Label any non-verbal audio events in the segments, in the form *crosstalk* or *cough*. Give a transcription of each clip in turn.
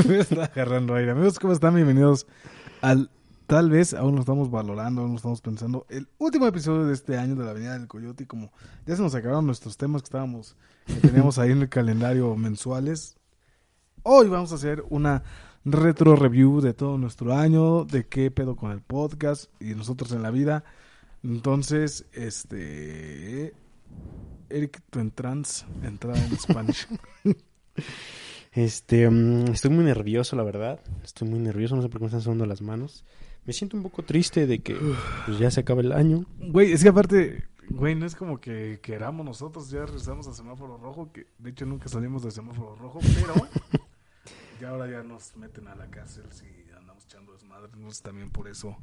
*laughs* Está agarrando aire. Amigos, ¿cómo están? Bienvenidos al. Tal vez aún lo estamos valorando, aún lo estamos pensando. El último episodio de este año de la Avenida del Coyote. Y como ya se nos acabaron nuestros temas que estábamos, que *laughs* teníamos ahí en el calendario mensuales. Hoy vamos a hacer una retro review de todo nuestro año, de qué pedo con el podcast y nosotros en la vida. Entonces, este. Eric, tu entrance, entrada en Spanish. *laughs* Este, mm, estoy muy nervioso, la verdad. Estoy muy nervioso, no sé por qué me están sudando las manos. Me siento un poco triste de que *sighs* pues, ya se acaba el año. Güey, es que aparte, güey, no es como que queramos nosotros, ya regresamos a semáforo rojo, que de hecho nunca salimos de semáforo rojo, pero *laughs* ya ahora ya nos meten a la cárcel si andamos echando desmadre, entonces también por eso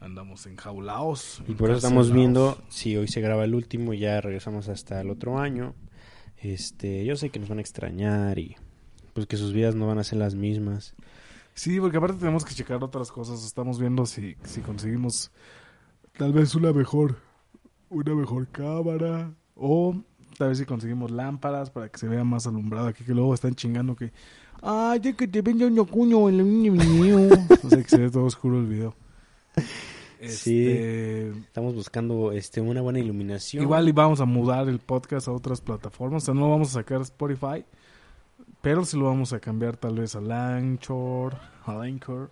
andamos enjaulados. Y por eso estamos viendo si hoy se graba el último y ya regresamos hasta el otro año. Este, yo sé que nos van a extrañar y pues que sus vidas no van a ser las mismas. Sí, porque aparte tenemos que checar otras cosas, estamos viendo si, si conseguimos tal vez una mejor, una mejor cámara o tal vez si conseguimos lámparas para que se vea más alumbrado aquí, que luego están chingando que, ay, de que te vende un cuño el mío. *laughs* o sea, que se ve todo oscuro el video. Sí, Este, estamos buscando este una buena iluminación. Igual y vamos a mudar el podcast a otras plataformas. O sea, no lo vamos a sacar Spotify, pero sí lo vamos a cambiar tal vez a Anchor, a Anchor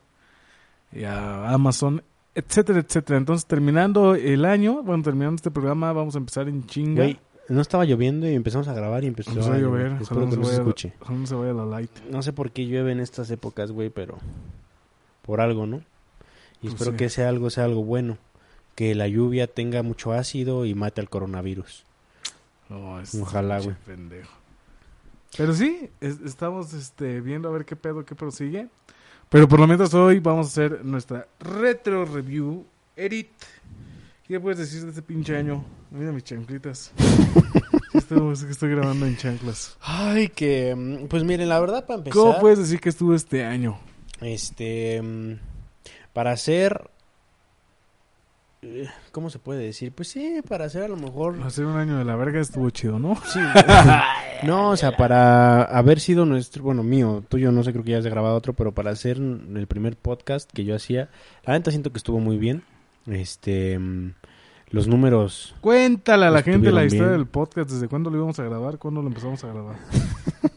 y a Amazon, etcétera, etcétera. Entonces, terminando el año, bueno, terminando este programa, vamos a empezar en chinga. No estaba lloviendo y empezamos a grabar y empezó Empezó a llover, Espero no, que se no se vaya, escuche. no se vaya la light. No sé por qué llueve en estas épocas, güey, pero por algo, ¿no? Y Pues espero sí. que ese algo sea algo bueno. Que la lluvia tenga mucho ácido y mate al coronavirus. No, es Ojalá, güey. pendejo. Pero sí, es- estamos este, viendo a ver qué pedo, qué prosigue. Pero por lo menos hoy vamos a hacer nuestra retro review. Edit, ¿qué puedes decir de este pinche año? Mira mis chanclitas. *laughs* Sí, estuvo- es que estoy grabando en chanclas. Ay, que... mm, Pues miren, la verdad, para empezar... ¿Cómo puedes decir que estuvo este año? Este... mm, Para hacer... eh, ¿Cómo se puede decir? Pues sí, para hacer a lo mejor... Hacer un año de la verga estuvo chido, ¿no? Sí. *laughs* no, o sea, para haber sido nuestro, bueno, mío, tuyo no sé, creo que ya has grabado otro, pero para hacer el primer podcast que yo hacía, la neta siento que estuvo muy bien. Este, mm, los números, Cuéntale a la gente la historia bien. del podcast. ¿Desde cuándo lo íbamos a grabar? ¿Cuándo lo empezamos a grabar?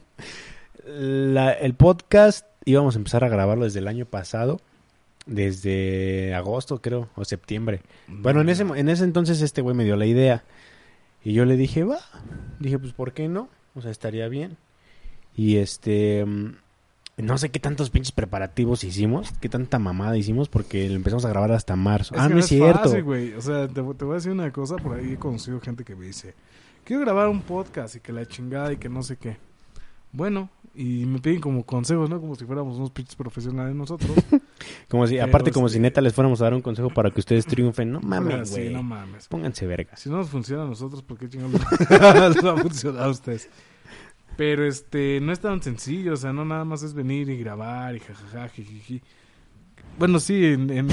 *laughs* la- el podcast íbamos a empezar a grabarlo desde el año pasado, desde agosto creo, o septiembre. Bueno, en ese, mo- en ese entonces este güey me dio la idea. Y yo le dije, va. Dije, pues, ¿por qué no? O sea, estaría bien. Y este... mm, No sé qué tantos pinches preparativos hicimos, qué tanta mamada hicimos, porque lo empezamos a grabar hasta marzo. Es ah, no es cierto. fácil, güey. O sea, te, te voy a decir una cosa. Por ahí he conocido gente que me dice: Quiero grabar un podcast y que la chingada y que no sé qué. Bueno, y me piden como consejos, ¿no? Como si fuéramos unos pinches profesionales nosotros. *laughs* Como si, Pero, aparte, como si neta les fuéramos a dar un consejo para que ustedes triunfen. No mames, Ah, Sí, güey. no mames. Pónganse vergas. Si no nos funciona a nosotros, ¿por qué chingados les *laughs* va a funcionar a ustedes? Pero este, no es tan sencillo, o sea, no nada más es venir y grabar y jajaja, jijiji. Bueno, sí, en, en,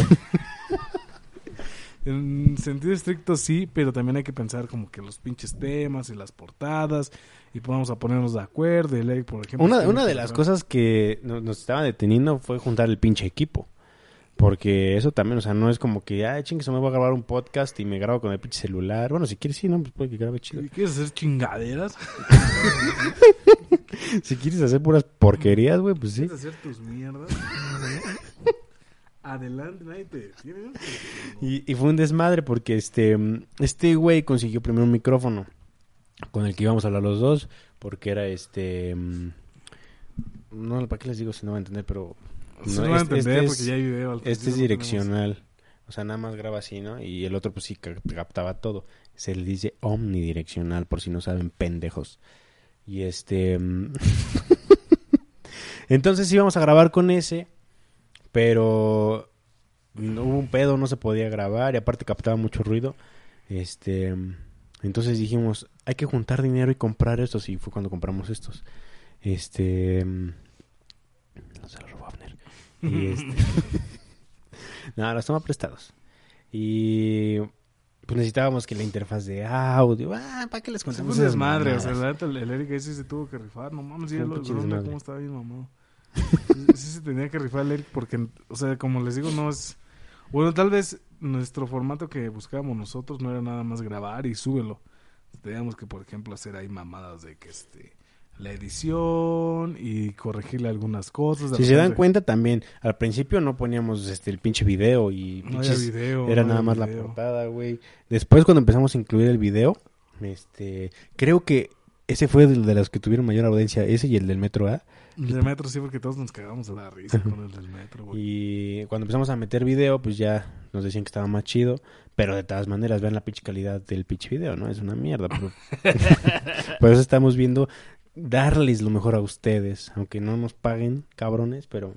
en sentido estricto sí, pero también hay que pensar como que los pinches temas y las portadas y vamos a ponernos de acuerdo. Y Eric, por ejemplo, Una, de las cosas que no- nos estaba deteniendo fue juntar el pinche equipo. Porque eso también, o sea, no es como que, ay, chingue, me voy a grabar un podcast y me grabo con el pinche celular. Bueno, si quieres, sí, no, pues puede que grabe chido. ¿Y ¿Quieres hacer chingaderas? *laughs* Si quieres hacer puras porquerías, güey, pues sí. ¿Quieres hacer tus mierdas? Adelante, nadie te. Y, y fue un desmadre porque este, este güey consiguió primero un micrófono con el que íbamos a hablar los dos. Porque era este. mm, No, ¿para qué les digo si no van a entender? Pero. Sí no, este- entender este porque es- ya hay video. Este es no direccional. O sea, nada más graba así, ¿no? Y el otro, pues sí, ca- captaba todo. Se le dice omnidireccional, por si no saben, pendejos. Y este. mm, *laughs* Entonces íbamos a grabar con ese, pero no hubo un pedo, no se podía grabar y aparte captaba mucho ruido. Este. Entonces dijimos, hay que juntar dinero y comprar estos. Y fue cuando compramos estos. Este. mm, Se los robó Abner. Y este. *laughs* no, los toma prestados. Y pues necesitábamos que la interfaz de audio. Ah, ¿para qué les contamos un esas desmadre, o sea, el, el Eric ese se tuvo que rifar, no mames, un lo cómo estaba bien mamado. *laughs* se tenía que rifar el Eric porque, o sea, como les digo, no es... Bueno, tal vez nuestro formato que buscábamos nosotros no era nada más grabar y súbelo. Teníamos que, por ejemplo, hacer ahí mamadas de que este la edición y corregirle algunas cosas. Si se dan cuenta también, al principio no poníamos este el pinche video y No pinches- video. era no nada más la portada, güey. Después cuando empezamos a incluir el video, este, creo que ese fue el de los que tuvieron mayor audiencia, ese y el del Metro A. El del metro sí, porque todos nos cagamos de la risa con el del metro, güey. Y cuando empezamos a meter video, pues ya nos decían que estaba más chido. Pero de todas maneras, vean la pinche calidad del pinche video, ¿no? Es una mierda. Pero... *laughs* Por eso estamos viendo darles lo mejor a ustedes. Aunque no nos paguen, cabrones, pero...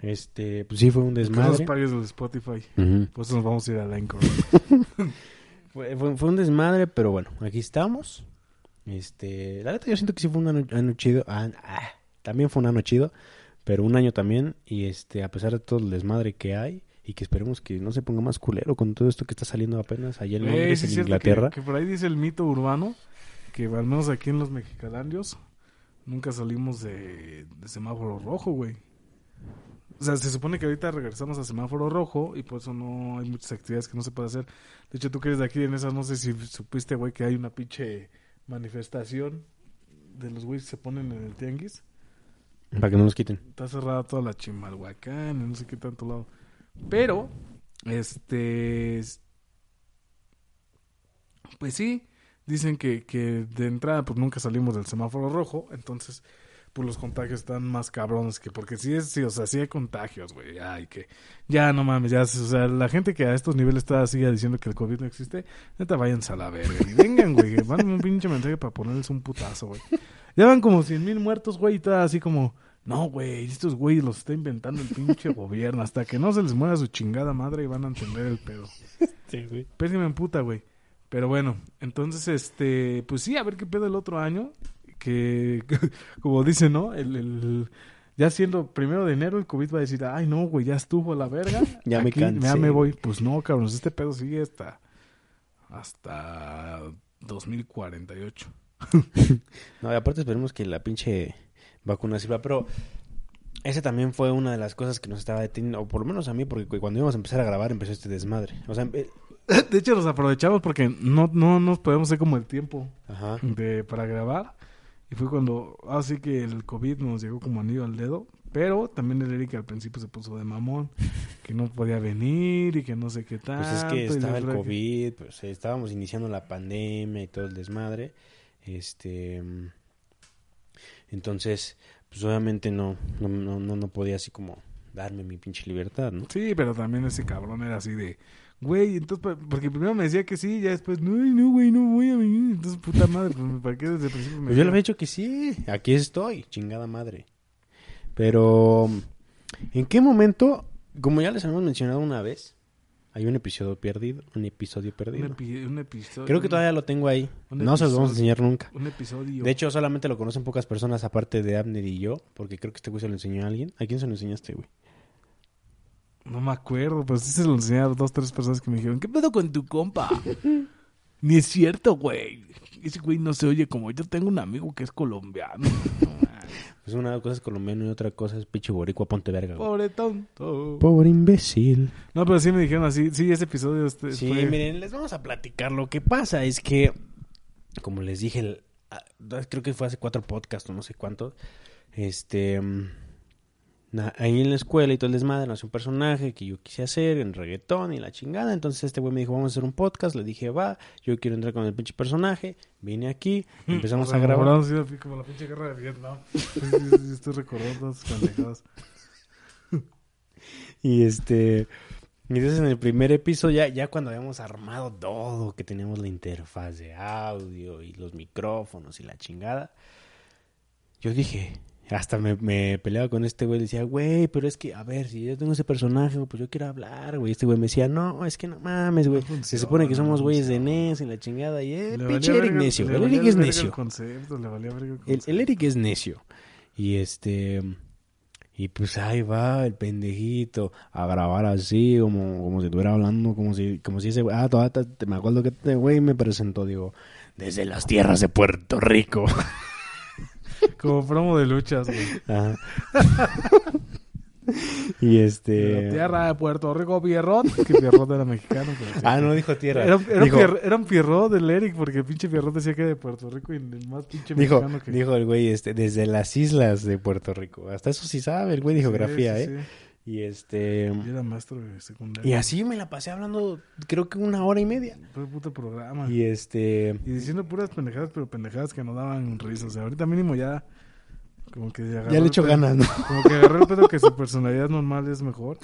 Este, pues sí fue un Que nos desmadre. pagues el Spotify. Ujú. Por eso nos vamos a ir al Anchor. *laughs* Fue, fue- fue un desmadre, pero bueno, aquí estamos. Este, la neta yo siento que sí fue un año, año chido. Ah, ah, también fue un año chido, pero un año también. Y este, a pesar de todo el desmadre que hay, y que esperemos que no se ponga más culero con todo esto que está saliendo apenas allá en Londres, en Inglaterra. Que, que por ahí dice el mito urbano que al menos aquí en los mexicalandios nunca salimos de, de semáforo rojo, güey. O sea, se supone que ahorita regresamos a semáforo rojo y por eso no hay muchas actividades que no se puede hacer. De hecho, tú que eres de aquí en esas, no sé si supiste, güey, que hay una pinche manifestación de los güeyes que se ponen en el tianguis. Para que no nos quiten. Está cerrada toda la Chimalhuacán, no sé qué tanto lado. Pero, este. es- Pues sí, dicen que, que de entrada, pues nunca salimos del semáforo rojo. Entonces, pues los contagios están más cabrones que. Porque sí, es, sí, o sea, sí hay contagios, güey. Ay, que. Ya no mames, ya. O sea, la gente que a estos niveles está sigue diciendo que el COVID no existe, neta, váyanse a la verga. Y vengan, güey. Mándenme un pinche mensaje para ponerles un putazo, güey. Ya van como cien mil muertos, güey, y está así como, no, güey, estos güeyes los está inventando el pinche gobierno. Hasta que no se les muera su chingada madre y van a entender el pedo. Sí, güey. Pésima en puta, güey. Pero bueno, entonces, este, pues sí, a ver qué pedo el otro año. Que, *laughs* como dice, ¿no? El, el- ya siendo primero de enero, el COVID va a decir, ay, no, güey, ya estuvo la verga. *laughs* Ya me cansé, Ya me voy. Pues no, cabrón, este pedo sigue hasta, hasta 2048. *laughs* No, y aparte esperemos que la pinche vacuna sirva, pero ese también fue una de las cosas que nos estaba deteniendo, o por lo menos a mí, porque cu- cuando íbamos a empezar a grabar empezó este desmadre. O sea, eh, De hecho, nos aprovechamos porque no, no nos podemos hacer como el tiempo ajá. de, para grabar. Y fue cuando, así que el COVID nos llegó como anillo al dedo. Pero también el Eric al principio se puso de mamón, *laughs* que no podía venir y que no sé qué tal. Pues es que estaba el COVID, pues eh, estábamos iniciando la pandemia y todo el desmadre. Este entonces, pues obviamente no, no, no, no, no podía así como darme mi pinche libertad, ¿no? Sí, pero también ese cabrón era así de, güey, entonces, porque primero me decía que sí, ya después, no, no, güey, no voy a venir. Entonces, puta madre, pues, ¿para qué desde el principio me Pues yo le había dicho que sí, aquí estoy, chingada madre. Pero, ¿en qué momento, como ya les hemos mencionado una vez, hay un episodio perdido, un episodio Un, perdido? epi- un episodio. Creo que todavía lo tengo ahí. No se los vamos a enseñar nunca. Un episodio. De hecho, solamente lo conocen pocas personas aparte de Abner y yo, porque creo que este güey se lo enseñó a alguien. ¿A quién se lo enseñaste, güey? No me acuerdo, pero sí se lo enseñé a dos, tres personas que me dijeron, ¿qué pedo con tu compa? *laughs* Ni es cierto, güey. Ese güey no se oye como yo tengo un amigo que es colombiano. *laughs* Pues una cosa es colombiano y otra cosa es pinche boricua, ponte verga, güey. Pobre tonto. Pobre imbécil. No, pero sí me dijeron así, sí, ese episodio este Sí, fue- miren, les vamos a platicar. Lo que pasa es que, como les dije, el- creo que fue hace cuatro podcasts o no sé cuántos, este, ahí en la escuela y todo el desmadre, nació un personaje que yo quise hacer en reggaetón y la chingada. Entonces este güey me dijo, vamos a hacer un podcast. Le dije, va, yo quiero entrar con el pinche personaje. Vine aquí, *laughs* empezamos O sea, a grabar. sí, como la pinche guerra de Vietnam. *laughs* Estoy recordando pendejadas. *laughs* Y este. Y entonces en el primer episodio, ya, ya cuando habíamos armado todo, que teníamos la interfaz de audio y los micrófonos y la chingada, yo dije, hasta me, me peleaba con este güey, le decía, güey, pero es que, a ver, si yo tengo ese personaje, pues yo quiero hablar, güey. Este güey me decía, no, es que no mames, güey. Se supone que somos no güeyes de. NES y la chingada, y eh, pinche Eric necio. El Eric es necio. El Eric es necio. Y este. Y pues ahí va el pendejito a grabar así, como, como si estuviera hablando, como si, como si ese güey- Ah, todavía me acuerdo que este güey me presentó, digo, desde las tierras de Puerto Rico. *laughs* Como promo de luchas, güey. Ajá. *laughs* Y La este... tierra de Puerto Rico, Pierrot. Que Pierrot era mexicano. pero sí. Ah, no dijo tierra. Era, era, dijo, Pier- era un Pierrot del Eric, porque el pinche Pierrot decía que era de Puerto Rico y el más pinche dijo, mexicano que... dijo el güey, este, desde las islas de Puerto Rico. Hasta eso sí sabe el güey de Sí, geografía, sí, ¿eh? Y este... Yo era maestro de secundaria. Y así me la pasé hablando, creo que una hora y media. Fue puto programa. Y este... Y diciendo puras pendejadas, pero pendejadas que no daban risa. O sea, ahorita mínimo ya. Como que agarró Ya le echo ganas, ¿no? Como que agarró el pedo que su personalidad normal es mejor.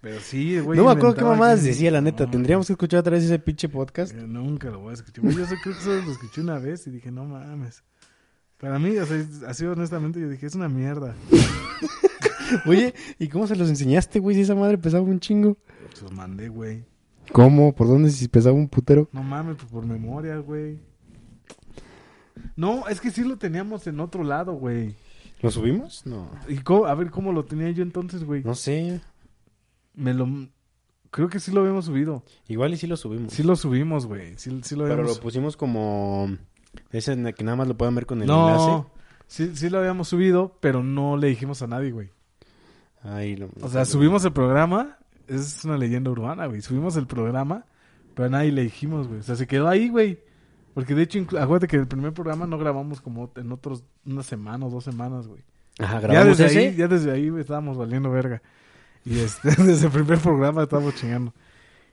Pero sí, güey. no me acuerdo qué mamadas que- decía, la neta. No, Tendríamos que escuchar otra vez ese pinche podcast. eh, Nunca lo voy a escuchar. Yo sé- creo que solo lo escuché una vez y dije, no mames. Para mí, o sea, así honestamente, yo dije, es una mierda. *laughs* Oye, ¿y cómo se los enseñaste, güey? Si esa madre pesaba un chingo. Se los mandé, güey. ¿Cómo? ¿Por dónde? Si pesaba un putero. No mames, pues por memoria, güey. No, es que sí lo teníamos en otro lado, güey. ¿Lo subimos? No. ¿Y cómo- a ver cómo lo tenía yo entonces, güey. No sé. Me lo... Creo que sí lo habíamos subido. Igual y sí lo subimos. Sí lo subimos, güey. Sí, sí lo Pero habíamos... lo pusimos como... Ese en el que nada más lo puedan ver con el no, enlace. sí, sí lo habíamos subido, pero no le dijimos a nadie, güey. Ahí lo- O sea, subimos el programa. Es una leyenda urbana, güey. Subimos el programa, pero a nadie le dijimos, güey. O sea, se quedó ahí, güey. Porque de hecho, acuérdate que el primer programa no grabamos como en otros... Una semana o dos semanas, güey. Ajá, Ya grabamos desde, ese. ahí, ya desde ahí estábamos valiendo verga. Y este, *laughs* desde el primer programa estábamos chingando.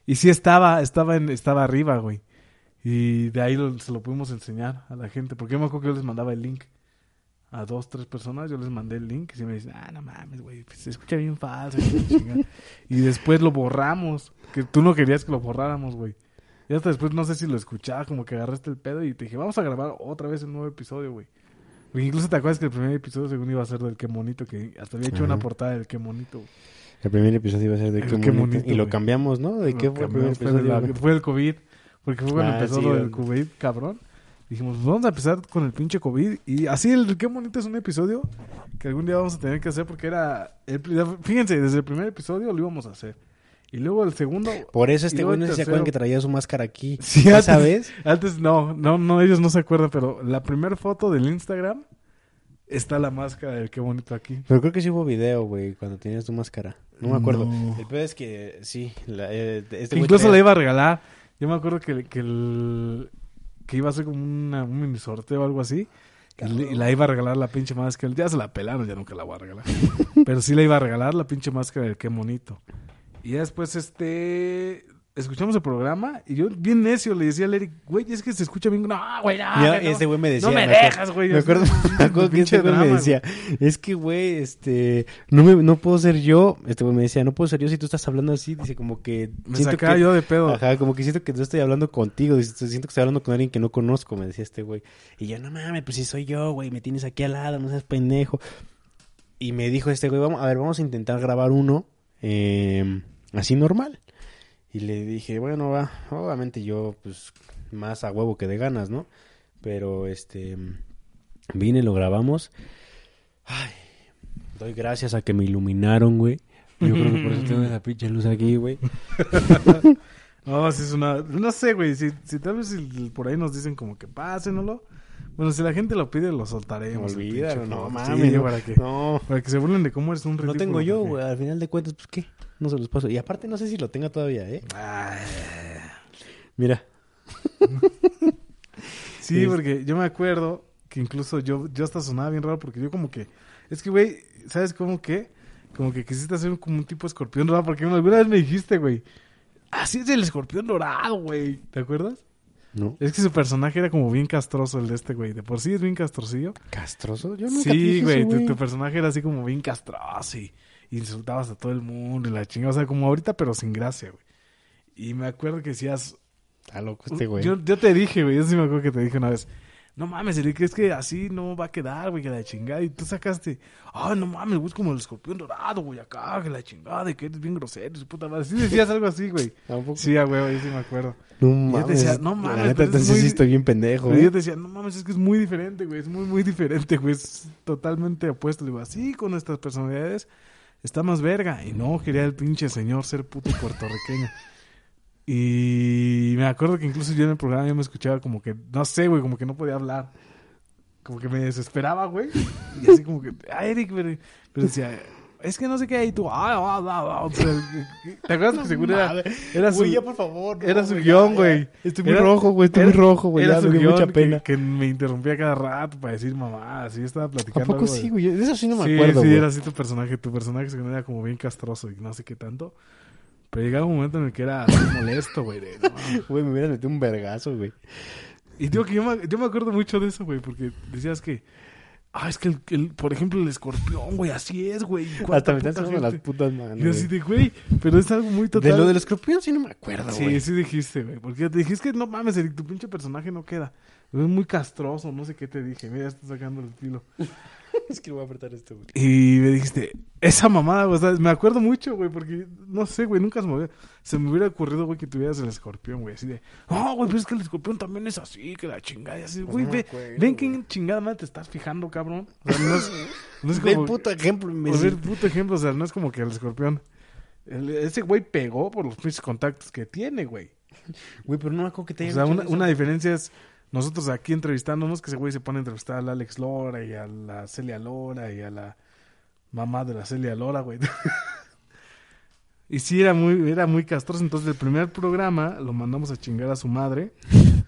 Y sí estaba, estaba en, estaba arriba, güey. Y de ahí lo- se lo pudimos enseñar a la gente. Porque yo me acuerdo que yo les mandaba el link. A dos, tres personas, yo les mandé el link. Y me dicen, ah, no mames, güey, pues, se escucha bien falso. *laughs* y después lo borramos. Que tú no querías que lo borráramos, güey. Y hasta después no sé si lo escuchaba, como que agarraste el pedo y te dije, vamos a grabar otra vez el nuevo episodio, güey. Incluso te acuerdas que el primer episodio según iba a ser del qué monito, que hasta había hecho una portada del qué monito. El primer episodio iba a ser de qué, bonito, Y lo cambiamos, ¿no? ¿De qué fue el primer la- fue el COVID, porque fue cuando Ah, empezó sí, lo del el- COVID, cabrón. Dijimos, pues vamos a empezar con el pinche COVID. Y así el qué bonito es un episodio que algún día vamos a tener que hacer porque era... El, fíjense, desde el primer episodio lo íbamos a hacer. Y luego el segundo... Por eso este güey no se acuerdan que traía su máscara aquí. *laughs* Sí, ¿Ya antes- sabes? Antes no, no, no, ellos no se acuerdan, pero la primera foto del Instagram está la máscara del qué bonito aquí. Pero creo que sí hubo video, güey, cuando tenías tu máscara. No me acuerdo. No. El peor es que sí. La, eh, este incluso la iba a regalar. Yo me acuerdo que, que, el, que iba a ser como una, un mini sorteo o algo así. Y, la iba a regalar la pinche máscara. Ya se la pelaron, ya nunca la voy a regalar. *laughs* Pero sí la iba a regalar la pinche máscara del qué bonito. Y ya después, este. Escuchamos el programa y yo, bien necio, le decía al Eric, güey, es que se escucha bien. No, güey, no. No. este güey me decía. no *laughs* me acuerdo- dejas, güey. Me acuerdo, me acuerdo que este güey me decía, es que güey, este, no me, no puedo ser yo, este güey me decía, no puedo ser yo si tú estás hablando así, dice como que Me siento sacaba que, yo de pedo. ajá, como que siento que no estoy hablando contigo, dice, siento que estoy hablando con alguien que no conozco, me decía este güey, y yo, no mames, pues si soy yo, güey, me tienes aquí al lado, no seas pendejo, y me dijo este güey, vamos, a ver, vamos a intentar grabar uno, eh, así normal, y le dije, bueno, va, obviamente yo, pues, más a huevo que de ganas, ¿no? Pero, este, vine, lo grabamos. Ay, doy gracias a que me iluminaron, güey. Yo creo que por eso tengo *laughs* esa pinche luz aquí, güey. *laughs* No, si es una. No sé, güey. Si, si tal vez si por ahí nos dicen como que pásenlo. Bueno, si la gente lo pide, lo soltaremos. Olvídalo, no mames. Sí, no, para, que, no, para que se burlen de cómo eres un no ridículo. tengo yo, güey. Al final de cuentas, pues, ¿qué? No se los paso. Y aparte, no sé si lo tenga todavía, ¿eh? Ay. Mira. *laughs* Sí, Es- porque yo me acuerdo que incluso yo, yo hasta sonaba bien raro porque yo como que... Es que, güey, ¿sabes cómo que? Como que quisiste hacer como un tipo escorpión dorado porque alguna vez me dijiste, güey. Así es el escorpión dorado, güey. ¿Te acuerdas? ¿No? Es que su personaje era como bien castroso el de este, güey. De por sí es bien castrosillo. ¿Castroso? Yo nunca Sí, güey, eso, tu, tu personaje era así como bien castroso y insultabas a todo el mundo y la chingada, o sea, como ahorita pero sin gracia, güey. Y me acuerdo que decías, Está loco este güey. yo, yo te dije, güey, yo sí me acuerdo que te dije una vez, no mames, Eric, es que así no va a quedar, güey, que la chingada. Y tú sacaste, ah, no mames, güey, es como el escorpión dorado, güey, acá, que la chingada, y que eres bien grosero, su puta madre. Sí decías algo así, güey. Tampoco. Sí, a güey, yo sí me acuerdo. No yo mames. te decía, no mames, La neta, entonces muy- sí estoy bien pendejo, ¿eh? yo te decía, no mames, es que es muy diferente, güey. Es muy, muy diferente, güey. Es totalmente opuesto. Le digo, así con nuestras personalidades está más verga. Y no quería el pinche señor ser puto puertorriqueño. Y me acuerdo que incluso yo en el programa yo me escuchaba como que, no sé, güey, como que no podía hablar. Como que me desesperaba, güey. Y así como que, ah, Eric, pero, pero decía, es que no sé qué, y tú, ah, ah, ah, ah", ¿te acuerdas que seguro era, era su, Güey, ya, por favor. no, era su güey, guion, güey. Estoy muy Era- rojo, güey. Estoy muy rojo, güey. era Ya su me guion mucha que- pena. Que, me interrumpía cada rato para decir mamá, así estaba ¿A platicando. poco algo sí, güey? De eso sí no me sí, acuerdo, sí, güey. era así tu personaje. Tu personaje se era como bien castroso y no sé qué tanto. Pero llegaba un momento en el que era molesto, güey. de, no. *laughs* Güey, me hubieras metido un vergazo, güey. Y digo que yo me, yo me acuerdo mucho de eso, güey, porque decías que. Ah, es que, el, el- por ejemplo, el escorpión, güey, así es, güey. Hasta me están sacando las putas manos. Y así de, güey, pero es algo muy total. De lo del escorpión sí no me acuerdo, Sí, güey. sí dijiste, güey. Porque te dijiste que no mames, Eric, tu pinche personaje no queda. Es muy castroso, no sé qué te dije. Mira, ya está sacando el filo. Es que voy a apretar esto, güey. Y me dijiste, esa mamada, güey. o sea, me acuerdo mucho, güey, porque no sé, güey, nunca se me, hubiera, se me hubiera ocurrido, güey, que tuvieras el escorpión, güey. Así de, no, güey, pero es que el escorpión también es así, que la chingada. Y así, güey, no me ve, acuerdo, ven en chingada madre te estás fijando, cabrón. O sea, no es, no es *laughs* Ve el como. puto ejemplo, sea, el puto ejemplo, o sea, no es como que el escorpión. el- ese güey pegó por los pinches contactos que tiene, güey. Güey, pero no me acuerdo que te O sea, una, una diferencia es nosotros aquí entrevistándonos, que ese güey se pone a entrevistar al Alex Lora y a la Celia Lora y a la mamá de la Celia Lora, güey. *laughs* y sí, era muy, era muy castroso. Entonces, el primer programa lo mandamos a chingar a su madre. *laughs*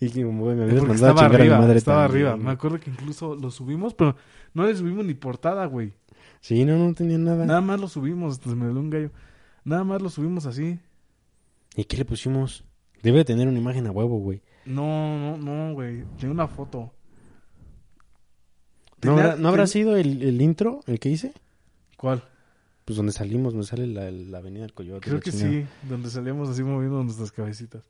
Y que, güey, me mandado a estaba chingar a mi arriba, madre estaba también, arriba. Me acuerdo que incluso lo subimos, pero no le subimos ni portada, güey. Sí, no, no tenía nada. Nada más lo subimos, se me dio un gallo. Nada más lo subimos así. ¿Y qué le pusimos? Debe de tener una imagen a huevo, güey. No, no, no, güey. Tiene una foto. ¿No, Tenía- habrá, ¿no habrá ten- sido el, el intro el que hice? ¿Cuál? Pues donde salimos, donde sale la, la avenida del Coyote. Creo que chingada. sí, donde salíamos así moviendo nuestras cabecitas.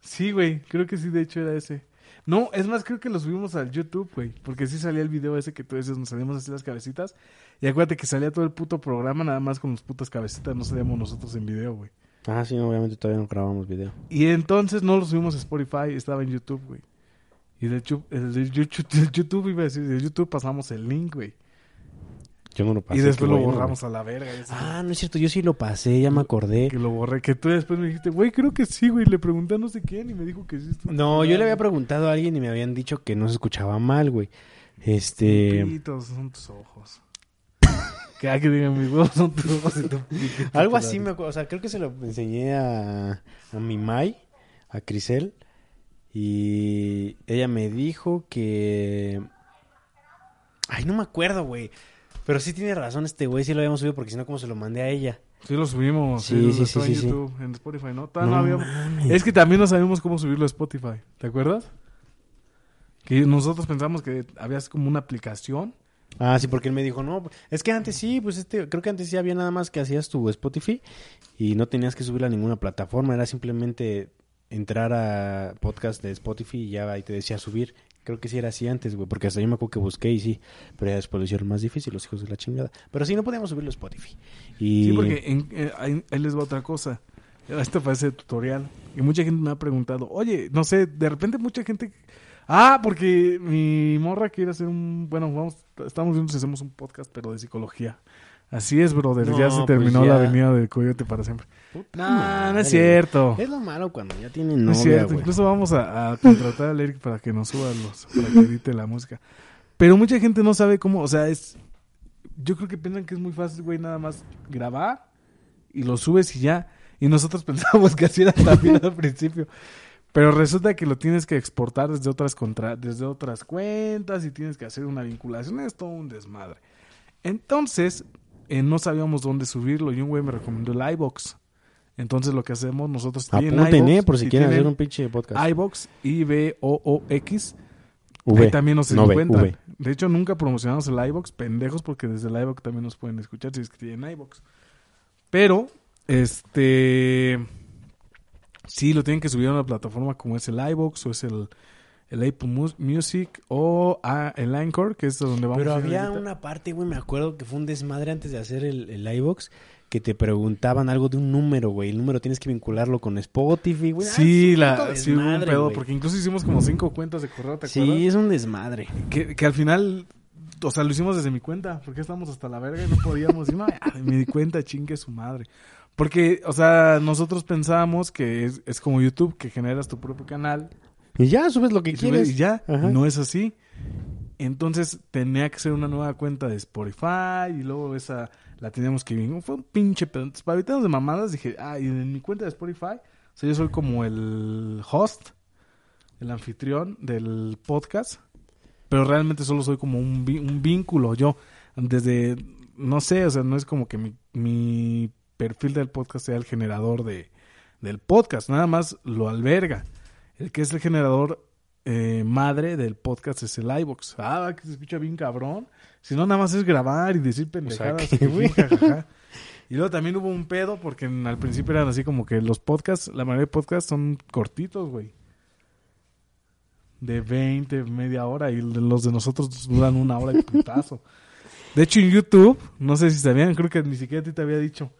Sí, güey, creo que sí, de hecho era ese. No, es más, creo que lo subimos al YouTube, güey, porque sí salía el video ese que tú decías, donde salíamos así las cabecitas. Y acuérdate que salía todo el puto programa, nada más con las putas cabecitas, no salíamos nosotros en video, güey. Ah, sí, obviamente todavía no grabamos video. Y entonces no lo subimos a Spotify, estaba en YouTube, güey. Y de YouTube, *laughs* el YouTube, del YouTube, iba a decir, de YouTube pasamos el link, güey. Yo no lo pasé. Y después lo bueno, borramos a la verga. Ah, no es cierto, yo sí lo pasé, ya me acordé. Que lo borré, que tú después me dijiste, güey, creo que sí, güey. Le pregunté a no sé quién y me dijo que sí. No, yo le había preguntado a alguien y me habían dicho que no se escuchaba mal, güey. Este... Pitos, son tus ojos. Que que digan mis huevos son tus ojos y tu *laughs* Algo así me acuerdo, o sea, creo que se lo enseñé a, a mi Mai, a Crisel, y ella me dijo que... Ay, no me acuerdo, güey. Pero sí tiene razón este güey, sí lo habíamos subido porque si no, ¿cómo se lo mandé a ella? Sí, lo subimos. Sí, Sí, sí, sí, en sí, sí. YouTube, en Spotify, ¿no? Habíamos... mames. Es que también no sabíamos cómo subirlo a Spotify. ¿Te acuerdas? Que nosotros pensamos que había como una aplicación. Ah, sí, porque él me dijo, no, es que antes sí, pues este, creo que antes sí había nada más que hacías tu Spotify y no tenías que subirla a ninguna plataforma, era simplemente entrar a podcast de Spotify y ya ahí te decía subir. Creo que sí era así antes, güey, porque hasta yo me acuerdo que busqué y sí, pero ya después lo hicieron más difícil los hijos de la chingada. Pero sí, no podíamos subirlo a Spotify. Y... Sí, porque en- eh, ahí, les va otra cosa. Esto parece tutorial. Y mucha gente me ha preguntado, oye, no sé, de repente mucha gente... Ah, porque mi morra quiere hacer un... Bueno, vamos, estamos viendo si hacemos un podcast, pero de psicología. Así es, brother. ya No, se pues terminó ya. la avenida del coyote para siempre. Puta No, no es cierto. Es lo malo cuando ya tienen No novia, es cierto. güey. Incluso vamos a, a contratar a Eric para que nos suba los... Para que edite la música. Pero mucha gente no sabe cómo... O sea, es... Yo creo que piensan que es muy fácil, güey, nada más grabar y lo subes y ya. Y nosotros *laughs* pensamos que así era también al principio. Pero resulta que lo tienes que exportar desde otras contra desde otras cuentas y tienes que hacer una vinculación. Es todo un desmadre. Entonces, eh, no sabíamos dónde subirlo y un güey me recomendó el iBox. Entonces lo que hacemos nosotros Apunten, eh, por si quieren hacer un pinche podcast. iBox, I-B-O-O-X. V. Ahí también nos No, V, encuentran. V. De hecho, nunca promocionamos el iBox, pendejos, porque desde el iBox también nos pueden escuchar si es que tienen iBox. Pero, este. Sí, lo tienen que subir a una plataforma como es el iBox o es el, el Apple Mu- Music o a el Anchor, que es donde vamos Pero a había una parte, güey, me acuerdo que fue un desmadre antes de hacer el, el iVox, que te preguntaban algo de un número, güey. El número tienes que vincularlo con Spotify, güey. Ah, Sí, la, sí hubo un pedo, porque incluso hicimos como cinco cuentas de correo, ¿te acuerdas? Sí, es un desmadre. Que, que al final, o sea, lo hicimos desde mi cuenta, porque estamos hasta la verga y no podíamos. Y ya, de mi cuenta, chingue su madre. Porque, o sea, nosotros pensábamos que es, es como YouTube, que generas tu propio canal Y ya, subes lo que y, subes quieres. y ya. Ajá. No es así. Entonces tenía que ser una nueva cuenta de Spotify y luego esa la teníamos que ir. Fue un pinche pedo. Entonces, para evitarnos de mamadas, dije, ah, y en mi cuenta de Spotify, o sea, yo soy como el host, el anfitrión del podcast, pero realmente solo soy como un, un vínculo. Yo, desde, no sé, o sea, no es como que mi, mi perfil del podcast sea el generador de, del podcast, nada más lo alberga. El que es el generador eh, madre del podcast es el iVox. Ah, que se escucha bien cabrón. Si no, nada más es grabar y decir pendejadas. ¿qué, *laughs* y luego también hubo un pedo porque en- al principio eran así como que los podcasts, la mayoría de podcasts son cortitos, güey. De 20, media hora y los de nosotros duran una hora y putazo. De hecho, en YouTube, no sé si sabían, creo que ni siquiera a ti te había dicho,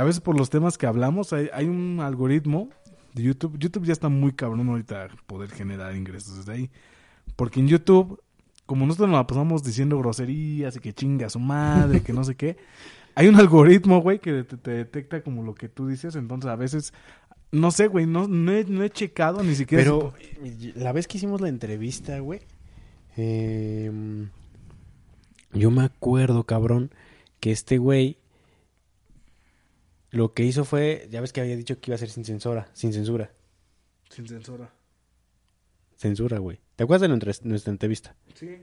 a veces por los temas que hablamos hay, hay un algoritmo de YouTube. YouTube ya está muy cabrón ahorita poder generar ingresos desde ahí. Porque en YouTube, como nosotros nos la pasamos diciendo groserías y que chinga a su madre, que no sé qué, *laughs* hay un algoritmo, güey, que te, te detecta como lo que tú dices. Entonces, a veces, no sé, güey, no, no, he, no he checado ni siquiera. Pero eh, la vez que hicimos la entrevista, güey, eh, yo me acuerdo, cabrón, que este güey lo que hizo fue, ya ves que había dicho que iba a ser sin censura, sin censura. Sin censura. Censura, güey. ¿Te acuerdas de nuestra, nuestra entrevista? Sí,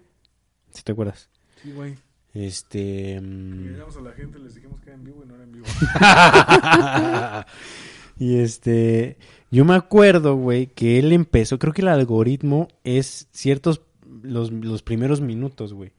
¿Sí te acuerdas? sí, güey. Este... mm, Llegamos a la gente, les dijimos que era en vivo y no era en vivo. *laughs* y este, yo me acuerdo, güey, que él empezó, creo que el algoritmo es ciertos, los, los primeros minutos, güey.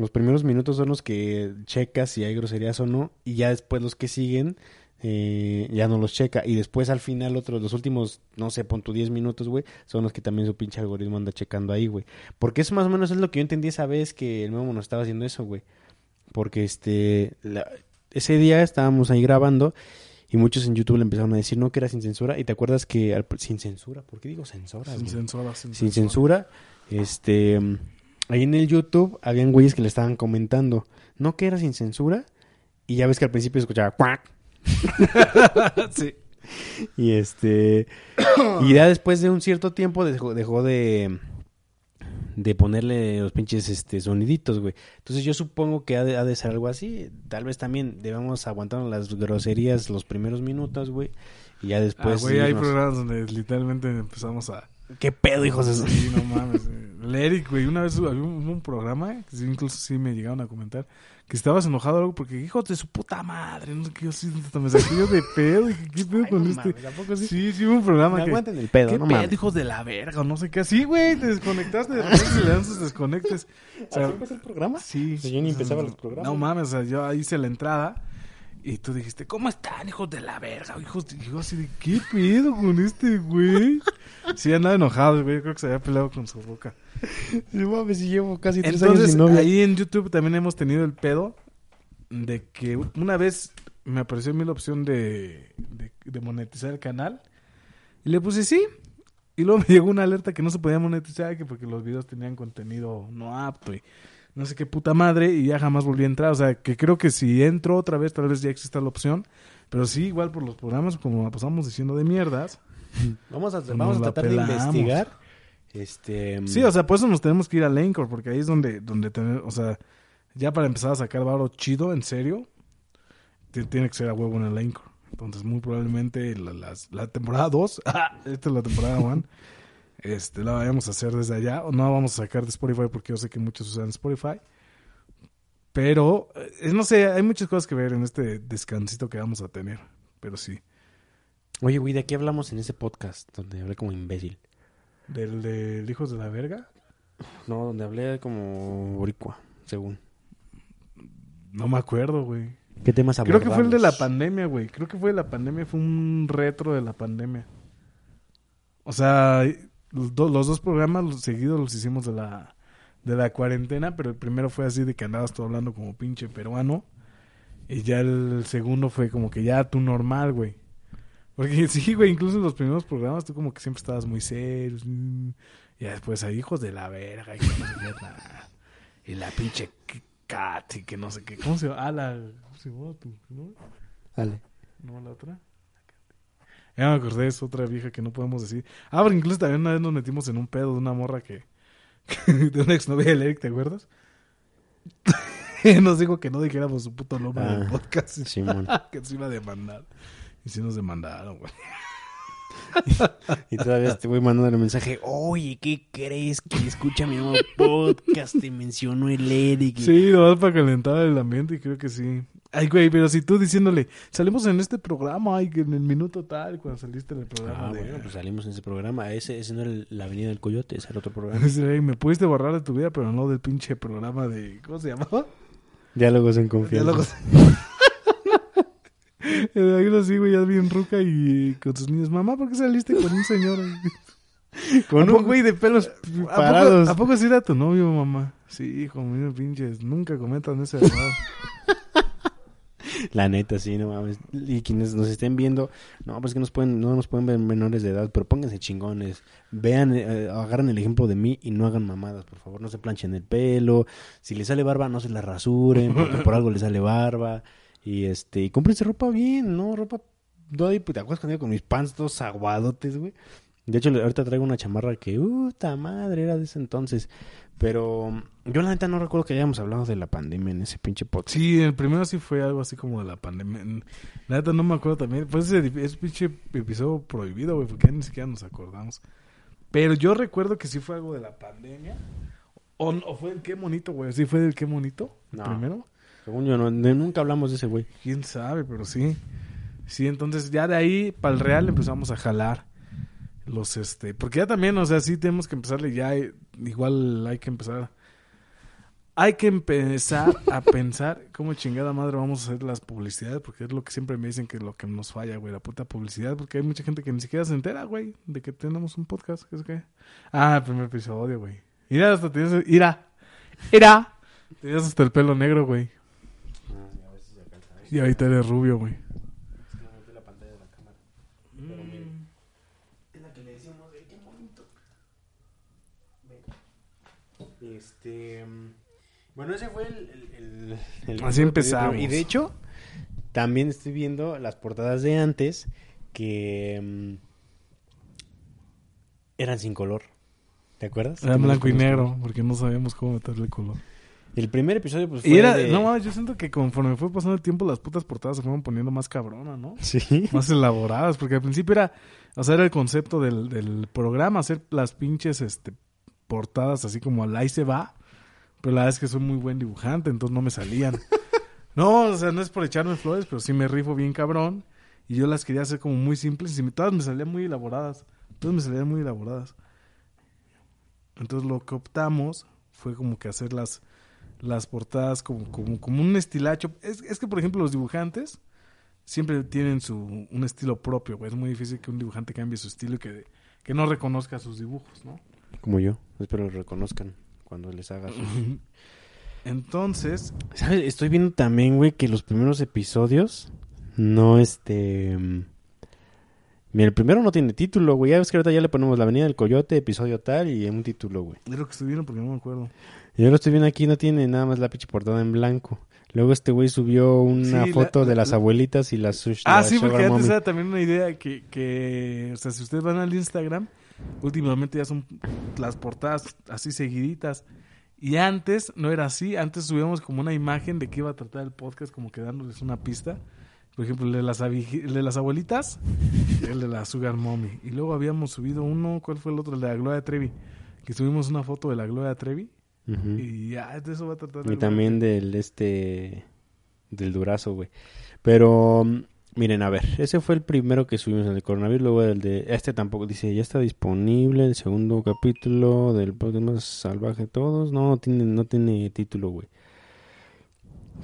Los primeros minutos son los que checas si hay groserías o no, y ya después los que siguen, eh, ya no los checa. Y después al final, otros, los últimos, no sé, pon tu 10 minutos, güey, son los que también su pinche algoritmo anda checando ahí, güey. Porque eso más o menos es lo que yo entendí esa vez que el Memo nos estaba haciendo eso, güey. Porque este, la- ese día estábamos ahí grabando y muchos en YouTube le empezaron a decir no que era sin censura. Y te acuerdas que al- sin censura, ¿por qué digo censura? Sin censura, sin, sin censura, este, ahí en el YouTube habían güeyes que le estaban comentando, no que era sin censura, y ya ves que al principio escuchaba cuac, *laughs* sí. y este, y ya después de un cierto tiempo dejó, dejó de, de ponerle los pinches este soniditos, güey. Entonces yo supongo que ha de, ha de ser algo así, tal vez también debemos aguantar las groserías los primeros minutos, güey, y ya Ah, después... güey, hay programas donde literalmente empezamos a... ¿Qué pedo, hijos de su- Sí, no mames. Eh. El Eric, güey, una vez había un, hubo un programa, que sí, incluso sí me llegaron a comentar, que estabas enojado o algo porque, hijos de su puta madre, no sé qué, yo sí, me saqué yo de pedo, dije, ¿qué pedo Ay, con no este? mames, ¿a poco sí? Sí, sí, hubo un programa Me que... aguanten el pedo, ¿Qué no pedo, mames. hijos de la verga? o No sé qué. Sí, güey, te desconectaste de repente le dan sus desconectes. *laughs* O sea, ¿Así empezó el programa? Sí. Pues yo ni o sea, empezaba los programas. No mames, o sea, yo hice la entrada y tú dijiste, ¿cómo están, hijos de la verga? Hijos de... Yo así de, ¿qué pedo con este güey? Sí, andaba enojado, güey. Yo creo que se había peleado con su boca. No mames, si llevo casi tres años Entonces, sin novia. ahí en YouTube también hemos tenido el pedo de que una vez me apareció a mí la opción de, de, de monetizar el canal y le puse sí. Y luego me llegó una alerta que no se podía monetizar, que porque los videos tenían contenido no apto y no sé qué puta madre, y ya jamás volví a entrar. O sea, que creo que si entro otra vez, tal vez ya exista la opción. Pero sí, igual por los programas, como la pasamos diciendo de mierdas. Vamos a, vamos a tratar de investigar. Este. Sí, o sea, por eso nos tenemos que ir al Anchor, porque ahí es donde, donde tener, o sea, ya para empezar a sacar varo chido, en serio, tiene que ser a huevo en el Anchor. Entonces, muy probablemente la, la temporada 2, *laughs* esta es la temporada 1, este, la vayamos a hacer desde allá, o no la vamos a sacar de Spotify porque yo sé que muchos usan Spotify. Pero, eh, no sé, hay muchas cosas que ver en este descansito que vamos a tener, pero sí. Oye, güey, ¿de qué hablamos en ese podcast? Donde hablé como imbécil. Del de Hijos de la Verga, No, donde hablé como boricua, según. no me acuerdo, güey. ¿Qué temas Creo abordamos? que fue el de la pandemia, güey. Creo que fue de la pandemia, fue un retro de la pandemia. O sea, los, do- los dos programas los seguidos los hicimos de la de la cuarentena, pero el primero fue así de que andabas tú hablando como pinche peruano. Y ya el segundo fue como que ya tú normal, güey. Porque *laughs* sí, güey, incluso en los primeros programas tú como que siempre estabas muy serio. mm, Y después hay hijos de la verga y que no sé qué. *laughs* Y la pinche cat y que no sé qué. ¿Cómo se llama? Ah, la... ¿Cómo se llama tu? ¿No? Dale. ¿No la otra? Ya me acordé, es otra vieja que no podemos decir. Ah, pero incluso también una vez nos metimos en un pedo de una morra que, *laughs* de una exnovia de Eric, ¿te acuerdas? *laughs* nos dijo que no dijéramos su puto nombre Ah, del podcast. *laughs* Simón. que se iba a demandar. Y sí nos demandaron, güey. Y todavía te voy mandando el mensaje, oye, ¿qué crees que escucha mi nuevo podcast? Te mencionó el Eric. Sí, nomás para calentar el ambiente y creo que sí. Ay, güey, pero si tú diciéndole, salimos en este programa, ay, que en el minuto tal, cuando saliste en el programa. Ah, de- bueno, pues salimos en ese programa. Ese, ese no era el- la Avenida del Coyote, ese era otro programa. *laughs* Dice, "Ey, me pudiste borrar de tu vida, pero no del pinche programa de. ¿Cómo se llamaba? Diálogos en confianza. Diálogos. Eh, Hay uno así, güey, ya bien ruca y con sus niños. Mamá, ¿por qué saliste con un señor? *laughs* Con ¿A un güey de pelos ¿A poco, parados. ¿A poco sí era tu novio, mamá? Sí, hijo mío, pinches. Nunca cometan ese error. *laughs* *laughs* La neta, sí, no mames. Y quienes nos estén viendo, no, pues que nos pueden, no nos pueden ver menores de edad, pero pónganse chingones. Vean, eh, agarren el ejemplo de mí y no hagan mamadas, por favor. No se planchen el pelo. Si les sale barba, no se la rasuren, porque por algo les sale barba. Y este, y cómprense ropa bien, ¿no? Ropa. Doy, ¿Te acuerdas cuando iba con mis pants todos aguadotes, güey? De hecho, ahorita traigo una chamarra que, puta madre, era de ese entonces. Pero yo la neta no recuerdo que hayamos hablado de la pandemia en ese pinche podcast. Sí, el primero sí fue algo así como de la pandemia. La neta no me acuerdo también. Pues ese, ese pinche episodio prohibido, güey, porque ni siquiera nos acordamos. Pero yo recuerdo que sí fue algo de la pandemia. O, o fue el qué monito, güey. ¿Sí fue el qué monito? No. Primero. Según yo, no, nunca hablamos de ese güey. Quién sabe, pero sí. Sí, entonces ya de ahí para el real empezamos a jalar los este, porque ya también, o sea, sí tenemos que empezarle ya eh, igual hay que empezar hay que empezar a *laughs* pensar cómo chingada madre vamos a hacer las publicidades, porque es lo que siempre me dicen que es lo que nos falla, güey, la puta publicidad, porque hay mucha gente que ni siquiera se entera, güey, de que tenemos un podcast, ¿qué es que? Ah, el primer episodio, güey. Mira, hasta tienes, mira, mira, tenías hasta el pelo negro, güey. Y ahorita eres rubio, güey. Bueno, ese fue el. el- el- el- Así empezamos. Y de hecho, también estoy viendo las portadas de antes que. mm, eran sin color. ¿Te acuerdas? Era blanco y negro, porque no sabíamos cómo meterle color. El primer episodio, pues fue. Y era, de- no mames, yo siento que conforme fue pasando el tiempo, las putas portadas se fueron poniendo más cabronas, ¿no? Sí. *laughs* Más elaboradas, porque al principio era, o sea, era el concepto del, del programa, hacer las pinches, este, portadas así como al ahí se va, pero la verdad es que soy muy buen dibujante, entonces no me salían. *laughs* no, o sea, no es por echarme flores, pero sí me rifo bien cabrón, y yo las quería hacer como muy simples, y todas me salían muy elaboradas, todas me salían muy elaboradas. Entonces lo que optamos fue como que hacer las, las portadas como, como, como un estilacho. Es, es que, por ejemplo, los dibujantes siempre tienen su, un estilo propio, güey. Es muy difícil que un dibujante cambie su estilo y que, que no reconozca sus dibujos, ¿no? Como yo. Espero lo reconozcan cuando les haga *laughs* su... Entonces, ¿Sabes? Estoy viendo también, güey, que los primeros episodios no, este... Mira, el primero no tiene título, güey. Ya ves que ahorita ya le ponemos La Avenida del Coyote, episodio tal y un título, güey. es lo que estoy viendo porque no me acuerdo. Yo lo estoy viendo aquí, no tiene nada más la pinche portada en blanco. Luego este güey subió una Sí, la- foto de la- las la- abuelitas y las sush, Ah, la sí, porque antes era también una idea que, que, o sea, si ustedes van al Instagram, últimamente ya son las portadas así seguiditas. Y antes no era así, antes subíamos como una imagen de qué iba a tratar el podcast, como que dándoles una pista. Por ejemplo, el de las, el de las abuelitas, y el de la Sugar Mommy. Y luego habíamos subido uno, ¿cuál fue el otro? El de la Gloria Trevi. Que subimos una foto de la Gloria Trevi. Ujú. Y ya, de eso va a tratar Y también del este del durazo, güey. Pero mm, miren, a ver, ese fue el primero que subimos el de coronavirus, luego el de este tampoco dice, ya está disponible el segundo capítulo del podcast más salvaje de todos. No, no tiene no tiene título, güey.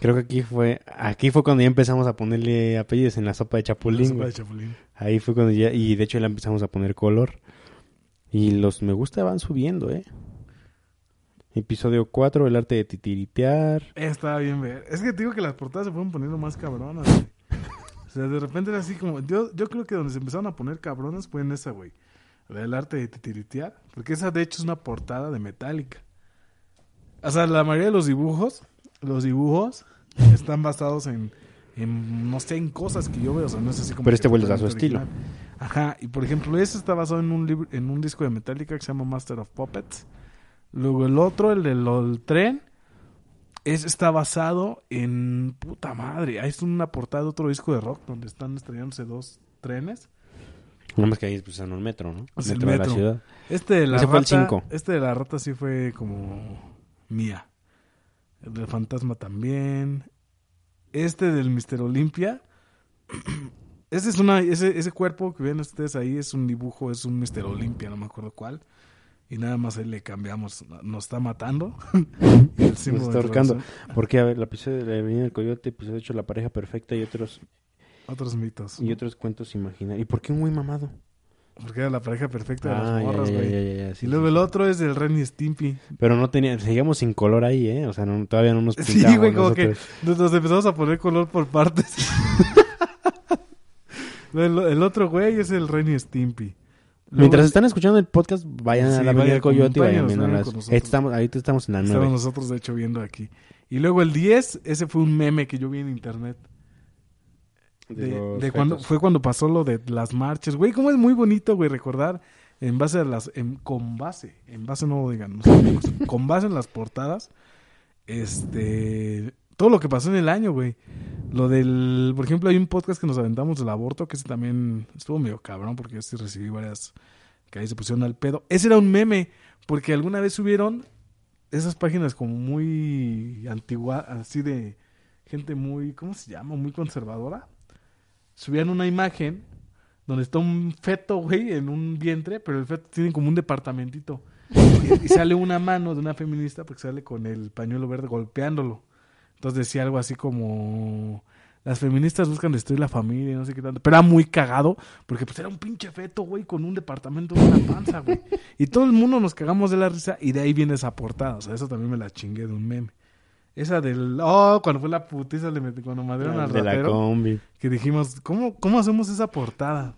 Creo que aquí fue aquí fue cuando ya empezamos a ponerle apellidos en la sopa de la chapulín. sopa güey. de chapulín. Ahí fue cuando ya y de hecho le empezamos a poner color. Y los me gusta van subiendo, ¿eh? Episodio 4, el arte de titiritear. Estaba bien ver. Es que te digo que las portadas se fueron poniendo más cabronas, güey. O sea, de repente era así como... Yo, yo creo que donde se empezaron a poner cabronas fue en esa, güey. La del arte de titiritear. Porque esa, de hecho, es una portada de Metallica. O sea, la mayoría de los dibujos, los dibujos están basados en, en no sé, en cosas que yo veo. O sea, no es así como... Pero este les da su estilo. Ajá. Y, por ejemplo, ese está basado en un, libro, en un disco de Metallica que se llama Master of Puppets. Luego el otro, el del el tren, es, está basado en... Puta madre, ahí es una portada de otro disco de rock donde están estrellándose dos trenes. Nada más que ahí pues, en un metro, ¿no? Es el metro de la ciudad. Este de la Ese fue el rata, este de la rata sí fue como mía. El del fantasma también. Este del Mister Olimpia. *clears throat* Ese es una, ese, ese cuerpo que ven ustedes ahí es un dibujo, es un Mister Olimpia, no me acuerdo cuál. Y nada más ahí le cambiamos, nos está matando. *laughs* el símbolo está ahorcando. Porque, a ver, el episodio de la Avenida del Coyote, episodio 8, La pareja perfecta y otros, Otros mitos. y otros cuentos imaginarios. ¿Y por qué un güey mamado? Porque era la pareja perfecta de Ah, las ya, morras, güey. sí, y luego sí, el sí. otro es del Ren y Stimpy. Pero no tenía, seguíamos sin color ahí, ¿eh? O sea, no- todavía no nos Sí, pintábamos güey, como que nos, nos empezamos a poner color por partes. *laughs* *laughs* el, el otro güey es el Ren y Stimpy. Luego Mientras están escuchando el podcast, vayan Sí, a la Avenida Coyote y vayan viendo las... Estamos, ahorita estamos en la Estamos 9. nosotros, de hecho, viendo aquí. Y luego el 10, ese fue un meme que yo vi en internet. De, cuando, fue cuando pasó lo de las marchas. Güey, cómo es muy bonito, güey, recordar en base a las... En, con base, en base no digan, no sabemos, con base en las portadas, este... Todo lo que pasó en el año, güey. Lo del... Por ejemplo, hay un podcast que nos aventamos del aborto, que ese también estuvo medio cabrón, porque yo sí recibí varias... Que ahí se pusieron al pedo. Ese era un meme, porque alguna vez subieron esas páginas como muy antigua, así de gente muy, ¿cómo se llama? Muy conservadora. Subían una imagen donde está un feto, güey, en un vientre, pero el feto tiene como un departamentito. Y, y sale una mano de una feminista porque sale con el pañuelo verde golpeándolo. Entonces decía algo así como las feministas buscan destruir la familia y no sé qué tanto. Pero era muy cagado porque pues era un pinche feto, güey, con un departamento de una panza, güey. Y todo el mundo nos cagamos de la risa y de ahí viene esa portada. O sea, eso también me la chingué de un meme. Esa del... Oh, cuando fue la putiza, le metí, cuando madrearon al de la ratero, combi. que dijimos, ¿cómo, ¿cómo hacemos esa portada?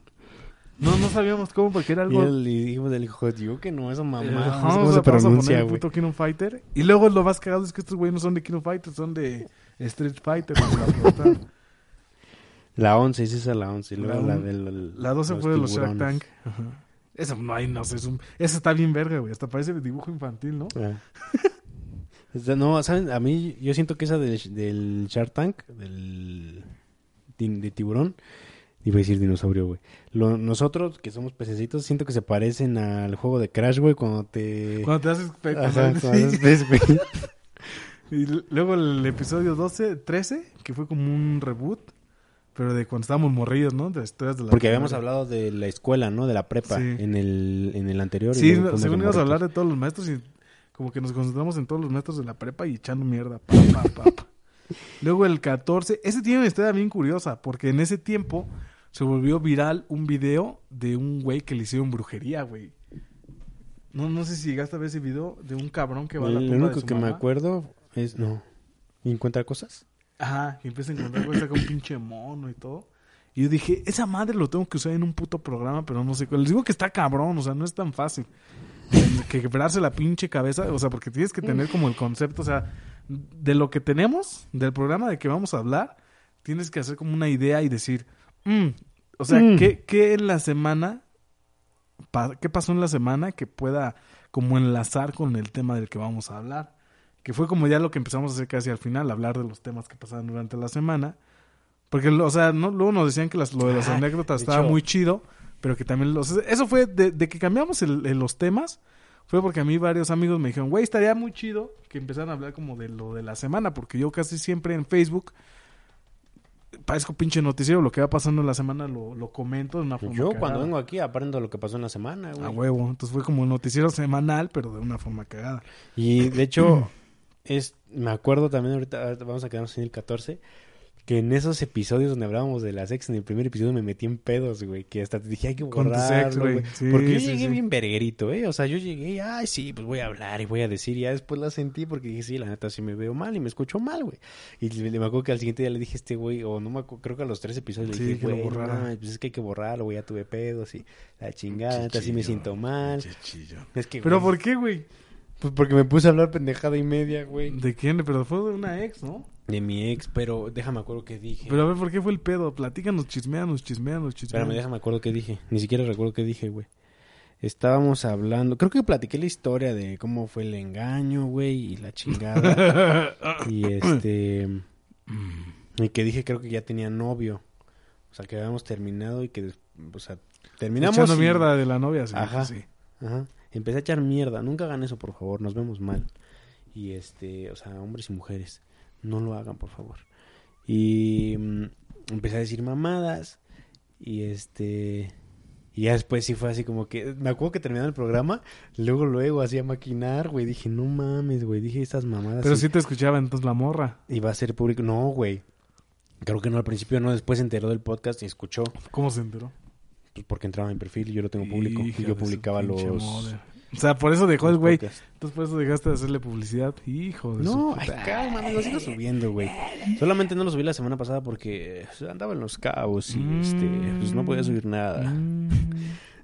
No, no sabíamos cómo porque era Y algo... el hijo del hijo digo que no, eso Eh, mamá. No ajá, sé cómo se vamos a poner pronuncia, el güey. puto King of Fighter. Y luego lo más cagado es que estos güeyes no son de King of Fighter, son de Street Fighter. la portada. La 11, es esa la 11. y Luego La la, un- del... La 12 fue de los Shark. Tank. Ajá. Eso no hay, no sé, es un... Esa está bien verga, güey. Hasta parece de dibujo infantil, ¿no? Ah. No, ¿saben? A mí, yo siento que esa del, del Shark Tank, del de tiburón, iba a decir dinosaurio, güey. Nosotros, que somos pececitos, siento que se parecen al juego de Crash, güey, cuando te... Cuando te haces... pe- Ajá, cuando- *laughs* cuando sí. haces pez, güey. *laughs* Y luego el episodio 12, 13, que fue como un reboot, pero de cuando estábamos morrillos, ¿no? De las historias de la Porque habíamos primaria. hablado de la escuela, ¿no? De la prepa, Sí. en, el, en el anterior. Sí, según ibas a hablar de todos los maestros y como que nos concentramos en todos los maestros de la prepa y echando mierda. Pa, pa, pa, pa. *laughs* Luego el 14, ese tiene una historia bien curiosa, porque en ese tiempo se volvió viral un video de un güey que le hicieron brujería, güey. No, no sé si llegaste a ver ese video de un cabrón que va a la El tumba de único su que me mamá. acuerdo es... No. ¿Y encuentra cosas? Ajá, que empieza a encontrar cosas con un pinche mono y todo. Y yo dije, esa madre lo tengo que usar en un puto programa, pero no sé cuál. Les digo que está cabrón, o sea, no es tan fácil. Que quebrarse la pinche cabeza, o sea, porque tienes que tener como el concepto, o sea, de lo que tenemos, del programa de que vamos a hablar, tienes que hacer como una idea y decir, mm, o sea, Mm. ¿qué, ¿qué en la semana, pa- qué pasó en la semana que pueda como enlazar con el tema del que vamos a hablar? Que fue como ya lo que empezamos a hacer casi al final, hablar de los temas que pasaban durante la semana. Porque, o sea, no, luego nos decían que las, lo de las Ah, anécdotas de estaba hecho- muy chido, pero que también los... Eso fue de, de que cambiamos el- el- los temas, fue porque a mí varios amigos me dijeron, güey, estaría muy chido que empezaran a hablar como de lo de la semana, porque yo casi siempre en Facebook parezco pinche noticiero, lo que va pasando en la semana lo, lo comento de una forma Yo cagada. cuando vengo aquí aprendo lo que pasó en la semana, güey. A huevo, entonces fue como un noticiero semanal, pero de una forma cagada. Y de hecho, *clears throat* es, me acuerdo también ahorita, ahorita vamos a quedarnos en el 14, que en esos episodios donde hablábamos de las ex, en el primer episodio me metí en pedos, güey, que hasta te dije, hay que borrarlo, ex, güey. Sí, porque yo sí, llegué sí. bien verguerito, ¿eh? O sea, yo llegué ay, sí, pues voy a hablar y voy a decir, y ya después la sentí porque dije, sí, la neta sí me veo mal y me escucho mal, güey. Y le- me acuerdo que al siguiente día le dije este güey, o no me acuerdo, creo que a los tres episodios le dije, güey, no pues es que hay que borrarlo, güey, ya tuve pedos y la chingada, neta sí me siento mal. Es que, ¿Pero por qué, güey? Pues porque me puse a hablar pendejada y media, güey. ¿De quién? Pero fue de una ex, ¿no? De mi ex, pero déjame acuerdo que dije. Pero a ver, ¿por qué fue el pedo? Platícanos, chismeanos, chismeanos, chismeanos. Espérame, déjame acuerdo que dije. Ni siquiera recuerdo qué dije, güey. estábamos hablando, creo que platiqué la historia de cómo fue el engaño, güey, y la chingada. *laughs* y este... Y que dije creo que ya tenía novio. O sea, que habíamos terminado y que, o sea, terminamos. Echando y- mierda de la novia, sí. Ajá. sí. Ajá. Empecé a echar mierda. Nunca hagan eso, por favor. Nos vemos mal. Y este, o sea, hombres y mujeres, no lo hagan, por favor. Y mm, empecé a decir mamadas. Y este. Y ya después sí fue así como que. Me acuerdo que terminando el programa. Luego, luego hacía maquinar, güey. Dije, no mames, güey. Dije estas mamadas. Pero y- sí te escuchaba entonces la morra. y va a ser público. No, güey. Creo que no al principio, no. Después se enteró del podcast y escuchó. ¿Cómo se enteró? pues, porque entraba en mi perfil y yo lo tengo público. Y yo publicaba los. madre. *laughs* O sea, por eso dejó el güey. Entonces por eso dejaste de hacerle publicidad. Hijo de No, ay, calma, lo sigo subiendo, güey. Solamente no lo subí la semana pasada porque eh, andaba en los cabos y este, pues no podía subir nada. Mm.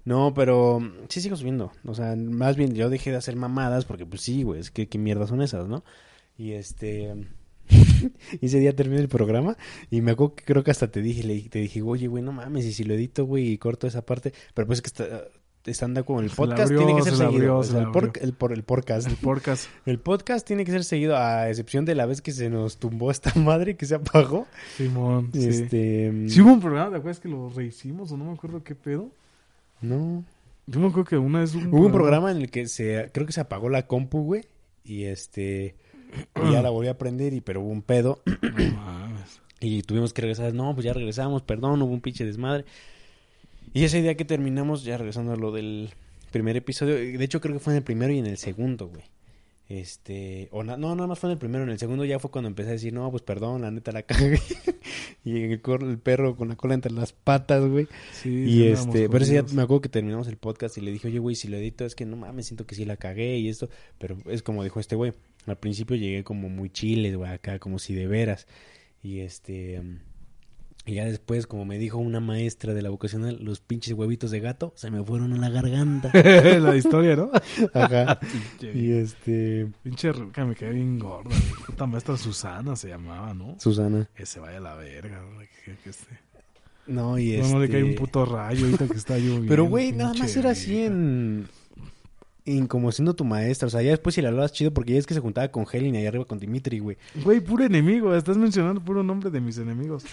No, pero mm, sí sigo subiendo. O sea, más bien yo dejé de hacer mamadas porque, pues sí, güey, es que qué mierdas son esas, ¿no? Y este. *laughs* ese día terminé el programa y me acuerdo que creo que hasta te dije, le, te dije, oye, güey, no mames, y si lo edito, güey, y corto esa parte. Pero pues es que está, estando con el podcast abrió, tiene que ser se seguido. abrió, o se sea, la el, por- el, por, el podcast. El podcast. *laughs* El podcast tiene que ser seguido, a excepción de la vez que se nos tumbó esta *laughs* madre que se apagó. Simón. Este. Sí hubo un programa, ¿te acuerdas que lo rehicimos o no me acuerdo qué pedo? No. Yo me acuerdo que una vez hubo un, Hubo un programa en el que se. Creo que se apagó la compu, güey. Y este. y ya la volví a prender, y, pero hubo un pedo. *clears throat* No mames. Y tuvimos que regresar. No, pues ya regresamos, perdón, hubo un pinche desmadre. Y ese día que terminamos, ya regresando a lo del primer episodio. De hecho, creo que fue en el primero y en el segundo, güey. Este, o na- no, nada más fue en el primero, en el segundo ya fue cuando empecé a decir, no, pues perdón, la neta la cagué. *laughs* y el, cor- el perro con la cola entre las patas, güey. Sí, y este, pero ese jodidos. me acuerdo que terminamos el podcast y le dije, oye, güey, si lo edito es que no mames, siento que sí la cagué y esto. Pero es como dijo este güey, al principio llegué como muy chile, güey, acá, como si de veras. Y este, mm, y ya después, como me dijo una maestra de la vocacional, los pinches huevitos de gato se me fueron a la garganta. *laughs* la historia, ¿no? *laughs* Ajá. *laughs* Y este, pinche ruca me cae bien gorda. Puta maestra Susana se llamaba, ¿no? Susana. Que se vaya a la verga. güey, Que, que este... No, y No, no le cae un este- puto rayo ahorita que está lloviendo. Pero, güey, nada más era así en... En como siendo tu maestra, o sea, ya después si la hablabas chido, porque ya es que se juntaba con Helen y allá arriba con Dimitri, güey. Güey, puro enemigo. Estás mencionando puro nombre de mis enemigos.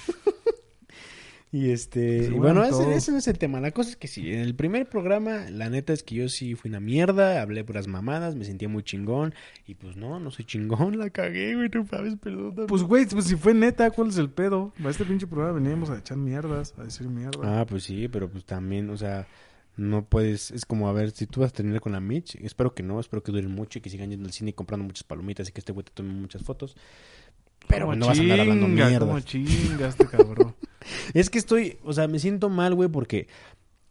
Y este, y bueno, mueven ese, no es el tema. La cosa es que sí, en el primer programa, la neta es que yo sí fui una mierda, hablé puras mamadas, me sentía muy chingón. Y pues no, no soy chingón, la cagué, güey, no sabes, perdón. Pues, güey, pues si fue neta, ¿cuál es el pedo? A este pinche programa veníamos a echar mierdas, a decir mierda. Ah, pues sí, pero pues también, o sea, no puedes, es como a ver, si tú vas a terminar con la Mitch, espero que no, espero que duren mucho y que sigan yendo al cine y comprando muchas palomitas y que este güey te tome muchas fotos. Pero no vas a andar hablando mierda. como chinga este cabrón. *laughs* Es que estoy, o sea, me siento mal, güey, porque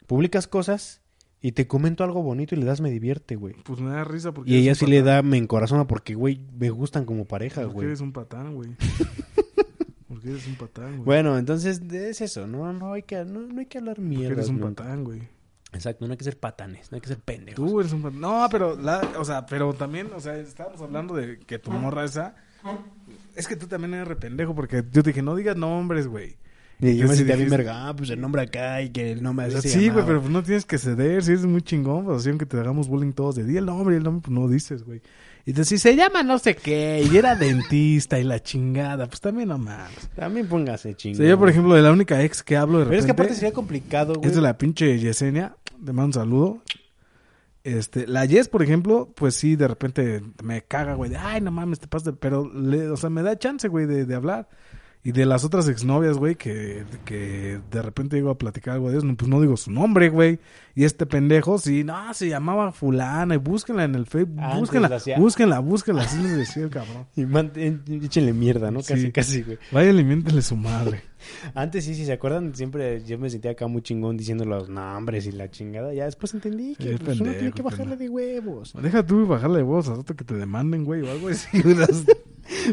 publicas cosas y te comento algo bonito y le das me divierte, güey. Pues me da risa porque Y ella sí le da me encorazona porque, güey, me gustan como pareja, Porque güey. eres un patán, güey. *laughs* Porque eres un patán, güey. Bueno, entonces es eso, no, no hay que, no, no hay que hablar Porque mierda. eres un patán, güey. Exacto, no hay que ser patanes, no hay que ser pendejos. Tú eres un patán. No, pero, la, o sea, pero también, o sea, estábamos hablando de que tu morra esa. Es que tú también eres re pendejo porque yo te dije, no digas nombres, güey. Y yo me sentía bien verga, ah, pues el nombre acá y que el nombre así Sí, güey, pero pues no tienes que ceder, si eres muy chingón, pues así aunque te hagamos bullying todos de di el nombre y el nombre, pues no dices, güey. Y te decís, se llama no sé qué, y era *laughs* dentista y la chingada, pues también no mames. También póngase O chingón. sea, yo, por ejemplo, de la única ex que hablo de Pero repente, es que aparte sería complicado, güey. es de la pinche Yesenia, te mando un saludo. Este, la Yes, por ejemplo, pues sí, de repente me caga, güey, de, ay, no mames, te pasas, de-". pero, le, o sea, me da chance, güey, de, de hablar. Y de las otras exnovias, güey, que, que de repente llego a platicar algo de eso, no, pues no digo su nombre, güey. Y este pendejo, sí, no, se llamaba fulana, y búsquenla en el Facebook, Antes búsquenla, la hacía- búsquenla, búsquenla, así les decía el cabrón. *laughs* Y man- échenle mierda, ¿no? Casi, Sí. casi, güey. Vayan y miéntenle su madre. Antes sí, si se acuerdan, siempre yo me sentía acá muy chingón diciendo los nombres y la chingada. Ya después entendí que Sí, pues, uno tiene pendejo, que bajarle pendejo. de huevos. Deja tú bajarle de voz, al rato que te demanden, güey, o algo así. *laughs*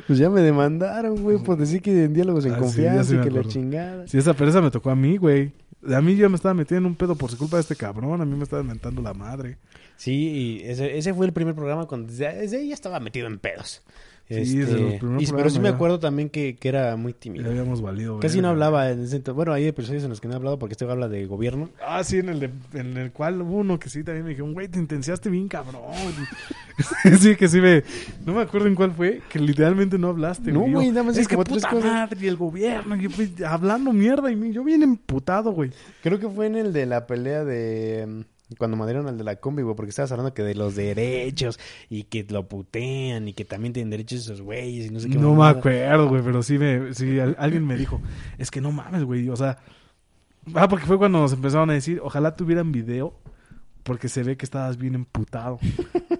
Pues ya me demandaron, güey, por decir que en diálogos en Ah, sí, confianza sí y que la chingada. Sí, esa pereza me tocó a mí, güey. A mí yo me estaba metiendo en un pedo por su culpa de este cabrón. A mí me estaba inventando la madre. Sí, y ese, ese fue el primer programa cuando desde ahí ya estaba metido en pedos. Sí, desde los primeros y- pero sí me ya. acuerdo también que, que era muy Ya tímido. habíamos valido. Casi no hablaba en ese. Bueno, hay episodios en los que no he hablado porque este habla de gobierno. Ah, sí, en el, de- en el cual hubo uno que sí también me dijeron, güey, te intensiaste bien cabrón. *laughs* sí, que sí me... No me acuerdo en cuál fue, que literalmente no hablaste. No, güey, nada más Es que tres puta cosas. madre, y el gobierno, y pues, hablando mierda, y yo bien emputado, güey. Creo que fue en el de la pelea de... Cuando madrieron al de la combi, güey, porque estabas hablando que de los derechos y que lo putean y que también tienen derechos esos güeyes y no sé qué. No me acuerdo, güey, pero sí, me, sí al- alguien me dijo, es que no mames, güey, o sea... Ah, porque fue cuando nos empezaron a decir, ojalá tuvieran video, porque se ve que estabas bien emputado.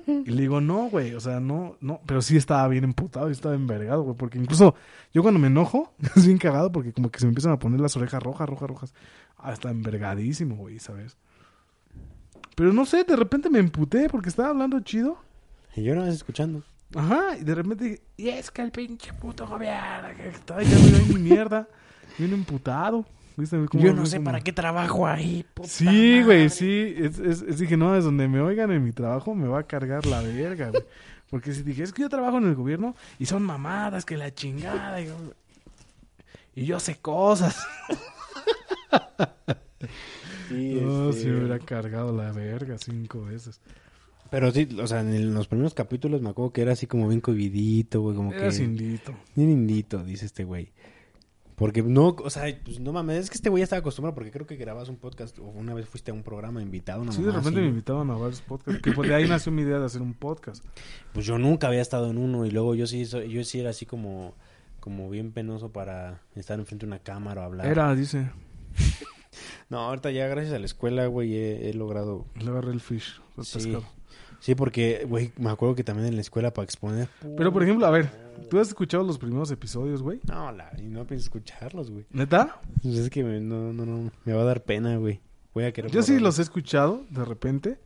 y le digo, no, güey, o sea, no, no, pero sí estaba bien emputado y estaba envergado, güey, porque incluso yo cuando me enojo, *laughs* es bien cagado porque como que se me empiezan a poner las orejas rojas, rojas, rojas. Ah, está envergadísimo, güey, ¿sabes? Pero no sé, de repente me emputé porque estaba hablando chido. Y yo no vas escuchando. Ajá, y de repente dije, y es que el pinche puto gobierno que está ya me mi mierda, bien emputado. Yo no sé como- para qué trabajo ahí. puta Sí, güey, sí. Es, es- es- dije, no, es donde me oigan en mi trabajo me va a cargar la verga, güey. Porque si dije, es que yo trabajo en el gobierno y son mamadas, que la chingada. Y yo, y yo sé cosas. *laughs* Sí, No, si me hubiera cargado la verga cinco veces. Pero sí, o sea, en los primeros capítulos me acuerdo que era así como bien covidito, güey, como que... indito. Bien indito, dice este güey. Porque no, o sea, pues no mames, es que este güey ya estaba acostumbrado porque creo que grabas un podcast o una vez fuiste a un programa invitado. Una Sí, de repente así, me invitaban a varios podcasts. Que de ahí nació mi idea de hacer un podcast. Pues yo nunca había estado en uno y luego yo sí, yo sí era así como, como bien penoso para estar enfrente de una cámara o hablar. Era, dice, *laughs* No, ahorita ya gracias a la escuela, güey, he, he logrado... le agarré el fish, el Sí. pescado. Sí, porque, güey, me acuerdo que también en la escuela para exponer... Pero, por ejemplo, a ver, ¿tú has escuchado los primeros episodios, güey? No, la, y no pienso escucharlos, güey. ¿Neta? Pues es que me- no, no, no, me va a dar pena, güey. Voy a querer Yo sí los he escuchado de repente.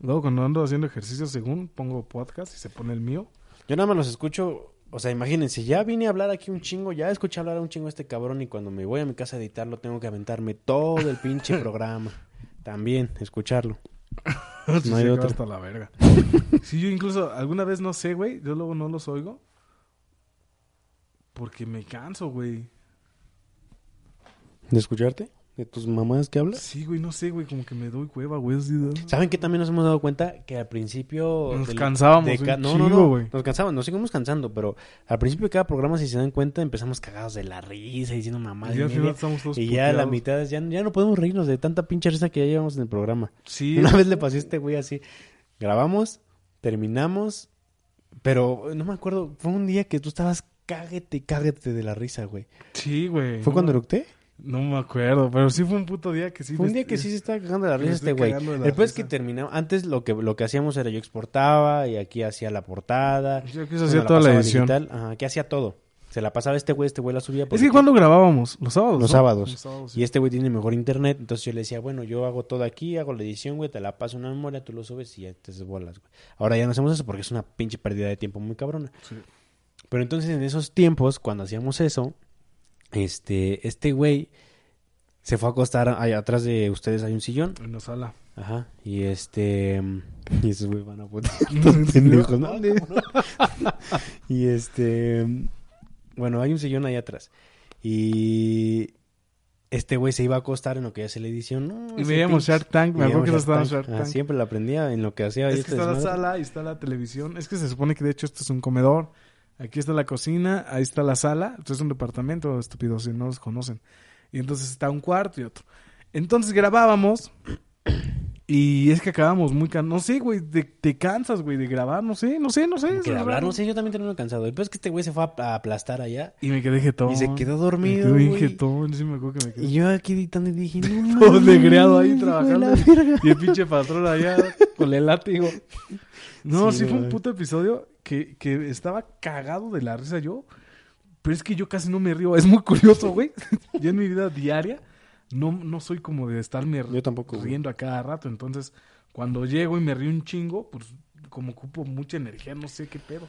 Luego cuando ando haciendo ejercicio, según pongo podcast y se pone el mío. Yo nada más los escucho, o sea, imagínense, ya vine a hablar aquí un chingo, ya escuché hablar a un chingo a este cabrón y cuando me voy a mi casa a editarlo tengo que aventarme todo el pinche *laughs* programa. También, escucharlo. *laughs* Sí, No hay acaba hasta la verga. Sí, yo incluso alguna vez no sé, güey. Yo luego no los oigo. Porque me canso, güey. ¿De escucharte? ¿De tus mamás que hablas? Sí, güey, no sé, güey. Como que me doy cueva, güey. así de- ¿Saben que también nos hemos dado cuenta? Que al principio... Nos del- cansábamos de ca- no, no, no, güey. nos cansábamos, nos seguimos cansando, pero al principio de cada programa, si se dan cuenta, empezamos cagados de la risa, diciendo mamá Y al final estamos todos Y ya a la mitad ya, ya no podemos reírnos de tanta pinche risa que ya llevamos en el programa. Sí, *laughs* Una vez le pasé a este güey así. Grabamos, terminamos, pero no me acuerdo. Fue un día que tú estabas cáguete, cáguete de la risa, güey. sí, güey. ¿Fue no, cuando eructé? No me acuerdo, pero sí fue un puto día que sí. Fue un día que sí se estaba cagando de la risa este güey. Después que risa. terminamos, antes lo que lo que hacíamos era yo exportaba y aquí hacía la portada. Yo que Bueno, hacía toda la edición. digital, Ajá, aquí hacía todo. Se la pasaba este güey, este güey la subía. Es que cuando grabábamos, los sábados. Los ¿no? sábados. Los sábados, Y este güey tiene mejor internet, entonces yo le decía, bueno, yo hago todo aquí, hago la edición, güey, te la paso una memoria, tú lo subes y ya te bolas, güey. Ahora ya no hacemos eso porque es una pinche pérdida de tiempo muy cabrona. Sí. Pero entonces en esos tiempos, cuando hacíamos eso, este, este güey se fue a acostar, allá atrás de ustedes hay un sillón, En la sala. ajá, y este, *laughs* y esos güey van a putear, estos *laughs* pendejos, ¿no? *laughs* y este, bueno, hay un sillón ahí atrás, y este güey se iba a acostar en lo que hace la edición, ¿no? Y veíamos Shark Tank. Me acuerdo que veíamos estaba en Shark Tank. Ah, siempre la aprendía en lo que hacía. Es que está la desmadre. sala y está la televisión. Es que se supone que de hecho esto es un comedor. Aquí está la cocina, ahí está la sala. Esto es un departamento, estúpido, si no los conocen. Y entonces está un cuarto y otro. Entonces grabábamos. Y es que acabamos muy can... No sé, güey, te, te cansas, güey, de grabar. No sé, no sé, no sé. Que de hablar, raro. no sé, yo también tenía cansado. Después es que este güey se fue a, aplastar allá Y me quedé jetón. y se quedó Me dormido. quedé bien güey. jetón. Sí me acuerdo que me quedé. Y yo aquí editando y dije, no *laughs* Todo negreado ahí trabajando. Y el pinche patrón allá con el látigo. *laughs* No, Sí, sí, fue un puto episodio que, que estaba cagado de la risa yo. Pero es que yo casi no me río. Es muy curioso, güey. *laughs* yo en mi vida diaria no, no soy como de estarme Yo tampoco, güey. riendo a cada rato. Entonces, cuando llego y me río un chingo, pues como ocupo mucha energía, no sé qué pedo.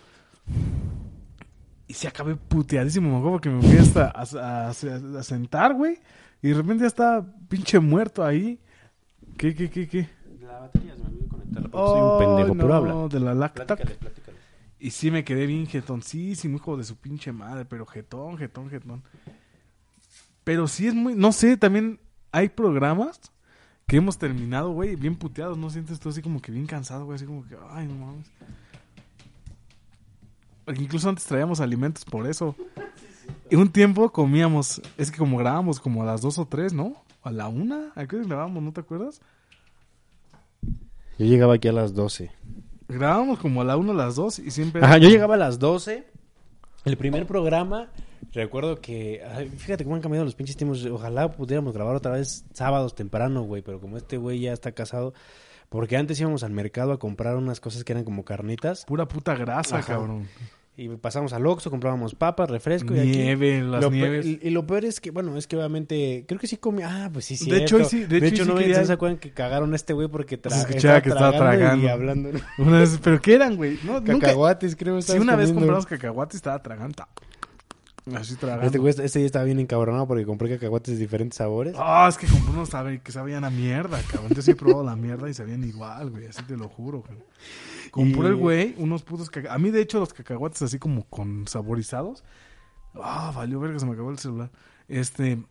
Y se acabé puteadísimo, me acuerdo porque me fui hasta a, a- a- a sentar, güey. Y de repente ya estaba pinche muerto ahí. ¿Qué, qué, qué, qué? La batería se me olvidó conectarla porque soy un pendejo, Oh, no, pero habla. de la lacta. Platícales, platícales. Y sí me quedé bien jetoncísimo, hijo de su pinche madre, pero jetón, jetón, jetón. Pero sí es muy, no sé, también hay programas que hemos terminado, güey, bien puteados, ¿no sientes tú así como que bien cansado, güey? Así como que, ay, no mames. Porque incluso antes traíamos alimentos por eso. *laughs* Y un tiempo comíamos, es que como grabábamos como a las dos o tres, ¿no? A la una, ¿a qué hora grabábamos? ¿No te acuerdas? Yo llegaba aquí a las 12. Grabábamos como a la una, a las dos y siempre... Ajá, yo llegaba a las 12. El primer programa, recuerdo que. ay, fíjate cómo han cambiado los pinches tiempos. Ojalá pudiéramos grabar otra vez sábados temprano, güey. Pero como este güey ya está casado. Porque antes íbamos al mercado a comprar unas cosas que eran como carnitas. Pura puta grasa, Ajá. cabrón. Y pasamos al Oxxo, comprábamos papas, refresco. y aquí- Nieve, las lo nieves. y, y lo peor es que, bueno, es que obviamente, creo que sí comía, ah, pues sí, sí. De hecho, sí, de hecho, sí no quería- se acuerdan que cagaron a este güey porque tra- escuchaba que estaba y hablando. Una vez, ¿Pero qué eran, güey? No, nunca... Cacahuates, creo. Si estabas una vez compramos cacahuates estaba tragando. *laughs* Así. Este güey, este día estaba bien encabronado porque compré cacahuates de diferentes sabores. Ah, es que compré unos sabe, que sabían a mierda, cabrón. Yo sí he probado la mierda y sabían igual, güey. Así te lo juro, güey. Compré Y- el güey unos putos cacahuates. A mí, de hecho, los cacahuates así como con saborizados. Ah, valió verga, se me acabó el celular. Este,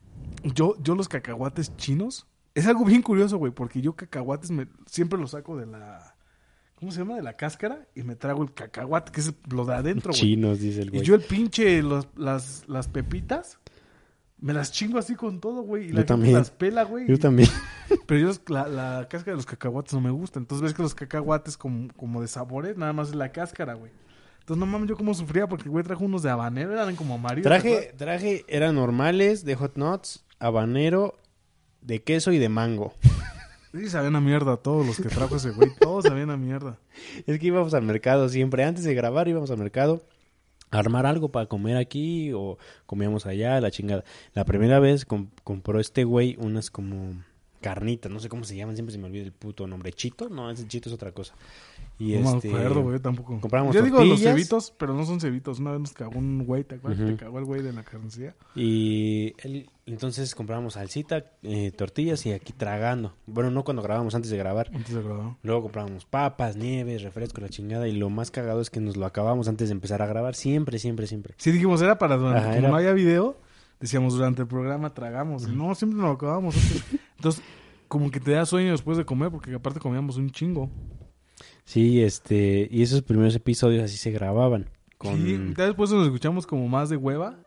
yo, yo los cacahuates chinos. Es algo bien curioso, güey, porque yo cacahuates me, siempre los saco de la... ¿Cómo se llama? De la cáscara y me trago el cacahuate, que es lo de adentro, güey. Chinos, dice el Y güey. yo el pinche, los- las, las pepitas, me las chingo así con todo, güey. Y Yo la gente también. las pela, güey. Yo también. *laughs* Pero yo la, la cáscara de los cacahuates no me gusta. Entonces ves que los cacahuates como, como de sabores, nada más es la cáscara, güey. Entonces no mames, yo como sufría porque el güey trajo unos de habanero, eran como amarillos. ¿te Traje, traje, eran normales, de hot nuts, habanero, de queso y de mango. Sí, sabían a mierda todos los que trajo ese güey. Todos sabían a mierda. *laughs* Es que íbamos al mercado siempre. Antes de grabar íbamos al mercado a armar algo para comer aquí o comíamos allá, la chingada. La primera vez com- compró este güey unas como carnitas, no sé cómo se llaman, siempre se me olvida el puto nombre. ¿Chito? No, ese chito es otra cosa. Y no este... me acuerdo, güey, tampoco. compramos Yo digo los tortillas. cevitos, pero no son cevitos. Una vez nos cagó un güey, ¿te acuerdas? Te cagó el güey de la carnicía. Y él- entonces comprábamos salsita, eh, tortillas y aquí tragando. Bueno, no cuando grabamos, antes de grabar. Antes de grabar. Luego comprábamos papas, nieves, refresco, la chingada. Y lo más cagado es que nos lo acabamos antes de empezar a grabar. Siempre, siempre, siempre. Sí, dijimos, era para Ajá, era- no había video, decíamos durante el programa tragamos. No, siempre nos lo acabamos. Entonces, como que te da sueño después de comer, porque aparte comíamos un chingo. Sí, este, y esos primeros episodios así se grababan. Con... Sí, ya después nos escuchamos como más de hueva,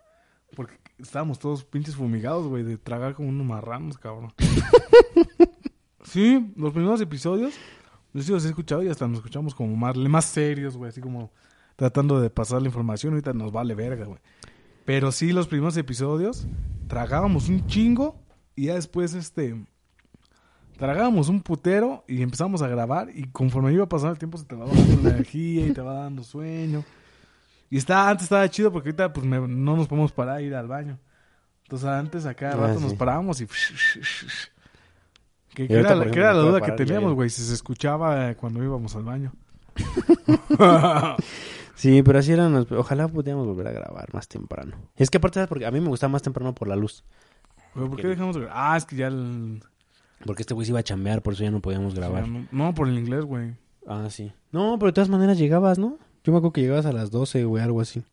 porque estábamos todos pinches fumigados, güey, de tragar como unos marranos, cabrón. *laughs* sí, los primeros episodios, yo sí los he escuchado y hasta nos escuchamos como más, más serios, güey, así como tratando de pasar la información. Ahorita nos vale verga, güey. Pero sí, los primeros episodios, tragábamos un chingo y ya después, este, tragábamos un putero y empezamos a grabar y conforme iba pasando el tiempo se te va dando energía y te va dando sueño. Y está, antes estaba chido porque ahorita pues me- no nos podemos parar a ir al baño. Entonces antes a cada Ah, rato sí. nos parábamos y... Que, Y que ahorita, era, que era la duda que teníamos, güey, si se escuchaba cuando íbamos al baño. *laughs* *laughs* Sí, pero así eran. los- Ojalá pudiéramos volver a grabar más temprano. Es que aparte, ¿sabes? porque a mí me gustaba más temprano por la luz. Pero, ¿Por qué dejamos de grabar? Ah, es que ya el... Porque este güey se iba a chambear, por eso ya no podíamos grabar. No, no, por el inglés, güey. Ah, sí. No, pero de todas maneras llegabas, ¿no? Yo me acuerdo que llegabas a las 12, güey, algo así.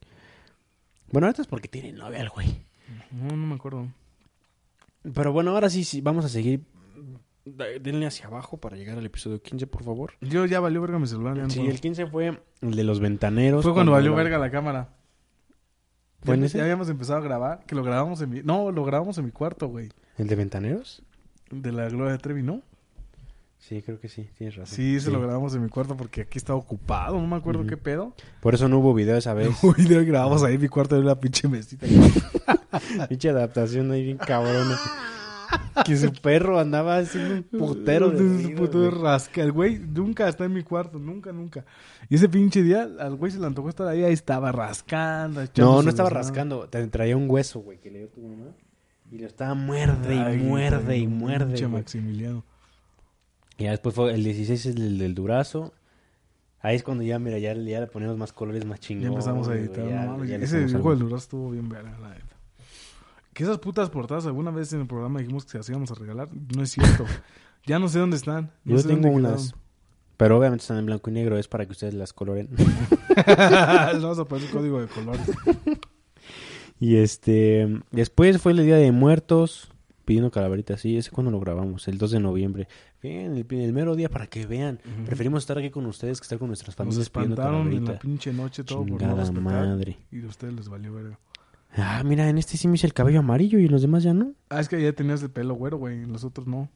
Bueno, ahorita es porque tiene novia el güey. No, no me acuerdo. Pero bueno, ahora sí, sí, vamos a seguir. Denle hacia abajo para llegar al episodio 15, por favor. Yo ya valió verga mi celular. ya no Sí, el 15 fue el de los ventaneros. Fue cuando valió la- verga la cámara. ¿Fue en ya, ese? ya habíamos empezado a grabar, que lo grabamos en mi... No, lo grabamos en mi cuarto, güey. ¿El de ventaneros? De la Gloria de Trevi, ¿no? Sí, creo que sí, tienes razón. Sí, se lo grabamos en mi cuarto porque aquí estaba ocupado, no me acuerdo qué pedo. Por eso no hubo video esa vez. *laughs* Uy, lo grabamos ahí en mi cuarto de una pinche mesita. *laughs* Pinche adaptación ahí bien cabrona. *laughs* que su perro andaba haciendo un putero de de güey. rasca. El güey nunca está en mi cuarto, nunca, nunca. Y ese pinche día, al güey se le antojó estar ahí, ahí estaba rascando. No, no estaba rascando. Te traía un hueso, güey, que le dio tu mamá. Y lo estaba muerde y Ay, muerde y pinche muerde. güey. Maximiliano. Y ya después fue el 16 es el del durazo. Ahí es cuando ya, mira, ya, ya le ponemos más colores más chingones. Ya empezamos a güey, editar. ya- no ya ese dibujo del. Durazno estuvo bien verga, la neta. Que esas putas portadas alguna vez en el programa dijimos que se las íbamos a regalar. No es cierto. *laughs* ya no sé dónde están. No Yo sé dónde tengo unas. quedaron. Pero obviamente están en blanco y negro, es para que ustedes las coloren. Les vamos a poner un código de colores. *laughs* y este, después fue el Día de Muertos, pidiendo calaveritas, sí, ese cuando lo grabamos, el 2 de noviembre. Bien, el, el mero día para que vean. Preferimos estar aquí con ustedes que estar con nuestras Nos familias pidiendo espantaron en la pinche noche todo por no Chingada respetar. madre. Y a ustedes les valió verga. Ah, mira, en este sí me hice el cabello amarillo y en los demás ya no. Ah, es que ya tenías el pelo güero, güey. En los otros no.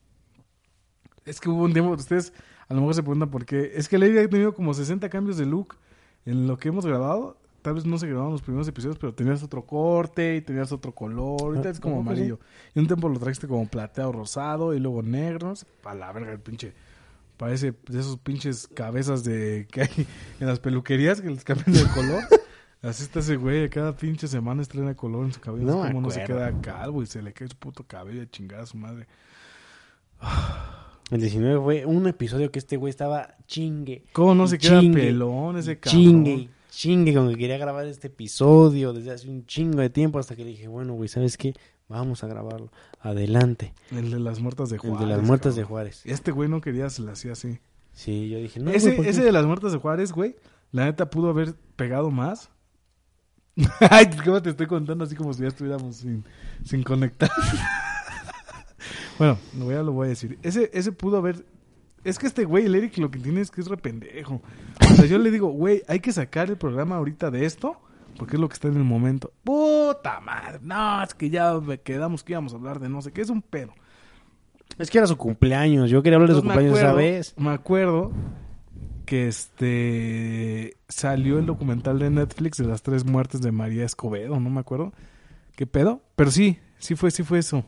Es que hubo un tiempo, ustedes a lo mejor se preguntan por qué. Es que Lady ha tenido como 60 cambios de look en lo que hemos grabado. Tal vez no se grabaron los primeros episodios, pero tenías otro corte y tenías otro color. Ahorita Ah, es como amarillo. Y un tiempo lo trajiste como plateado rosado y luego negro. No sé, pa' la verga el pinche. Parece de esos pinches cabezas de que hay en las peluquerías que les cambian de color. *laughs* Así está ese güey, cada pinche semana estrena color en su cabello. No como no se queda calvo y se le cae su puto cabello a chingar a su madre. El 19 fue un episodio que este güey estaba chingue. ¿Cómo no se queda Chingue, pelón ese cabrón? Chingue, chingue con que quería grabar este episodio desde hace un chingo de tiempo hasta que le dije, bueno, güey, ¿sabes qué? Vamos a grabarlo. Adelante. El de las muertas de El Juárez. de las muertas de. Juárez. Este güey no quería, se la hacía así. Sí, yo dije, no, ese, ese de las muertas de Juárez, güey, la neta pudo haber pegado más. *laughs* Ay, ¿cómo te estoy contando así como si ya estuviéramos sin, sin conectar? *laughs* bueno, lo voy a, lo voy a decir. Ese, ese pudo haber... Es que este güey, el Eric, lo que tiene es que es rependejo. O sea, yo le digo, güey, hay que sacar el programa ahorita de esto, porque es lo que está en el momento. Puta madre, no, es que ya me quedamos que íbamos a hablar de no sé qué, es un pedo. Es que era su cumpleaños. Yo quería hablar de su Entonces, me cumpleaños esa vez. Me acuerdo que este salió el documental de Netflix de las tres muertes de María Escobedo, no me acuerdo. ¿Qué pedo? Pero sí, sí fue, sí fue eso.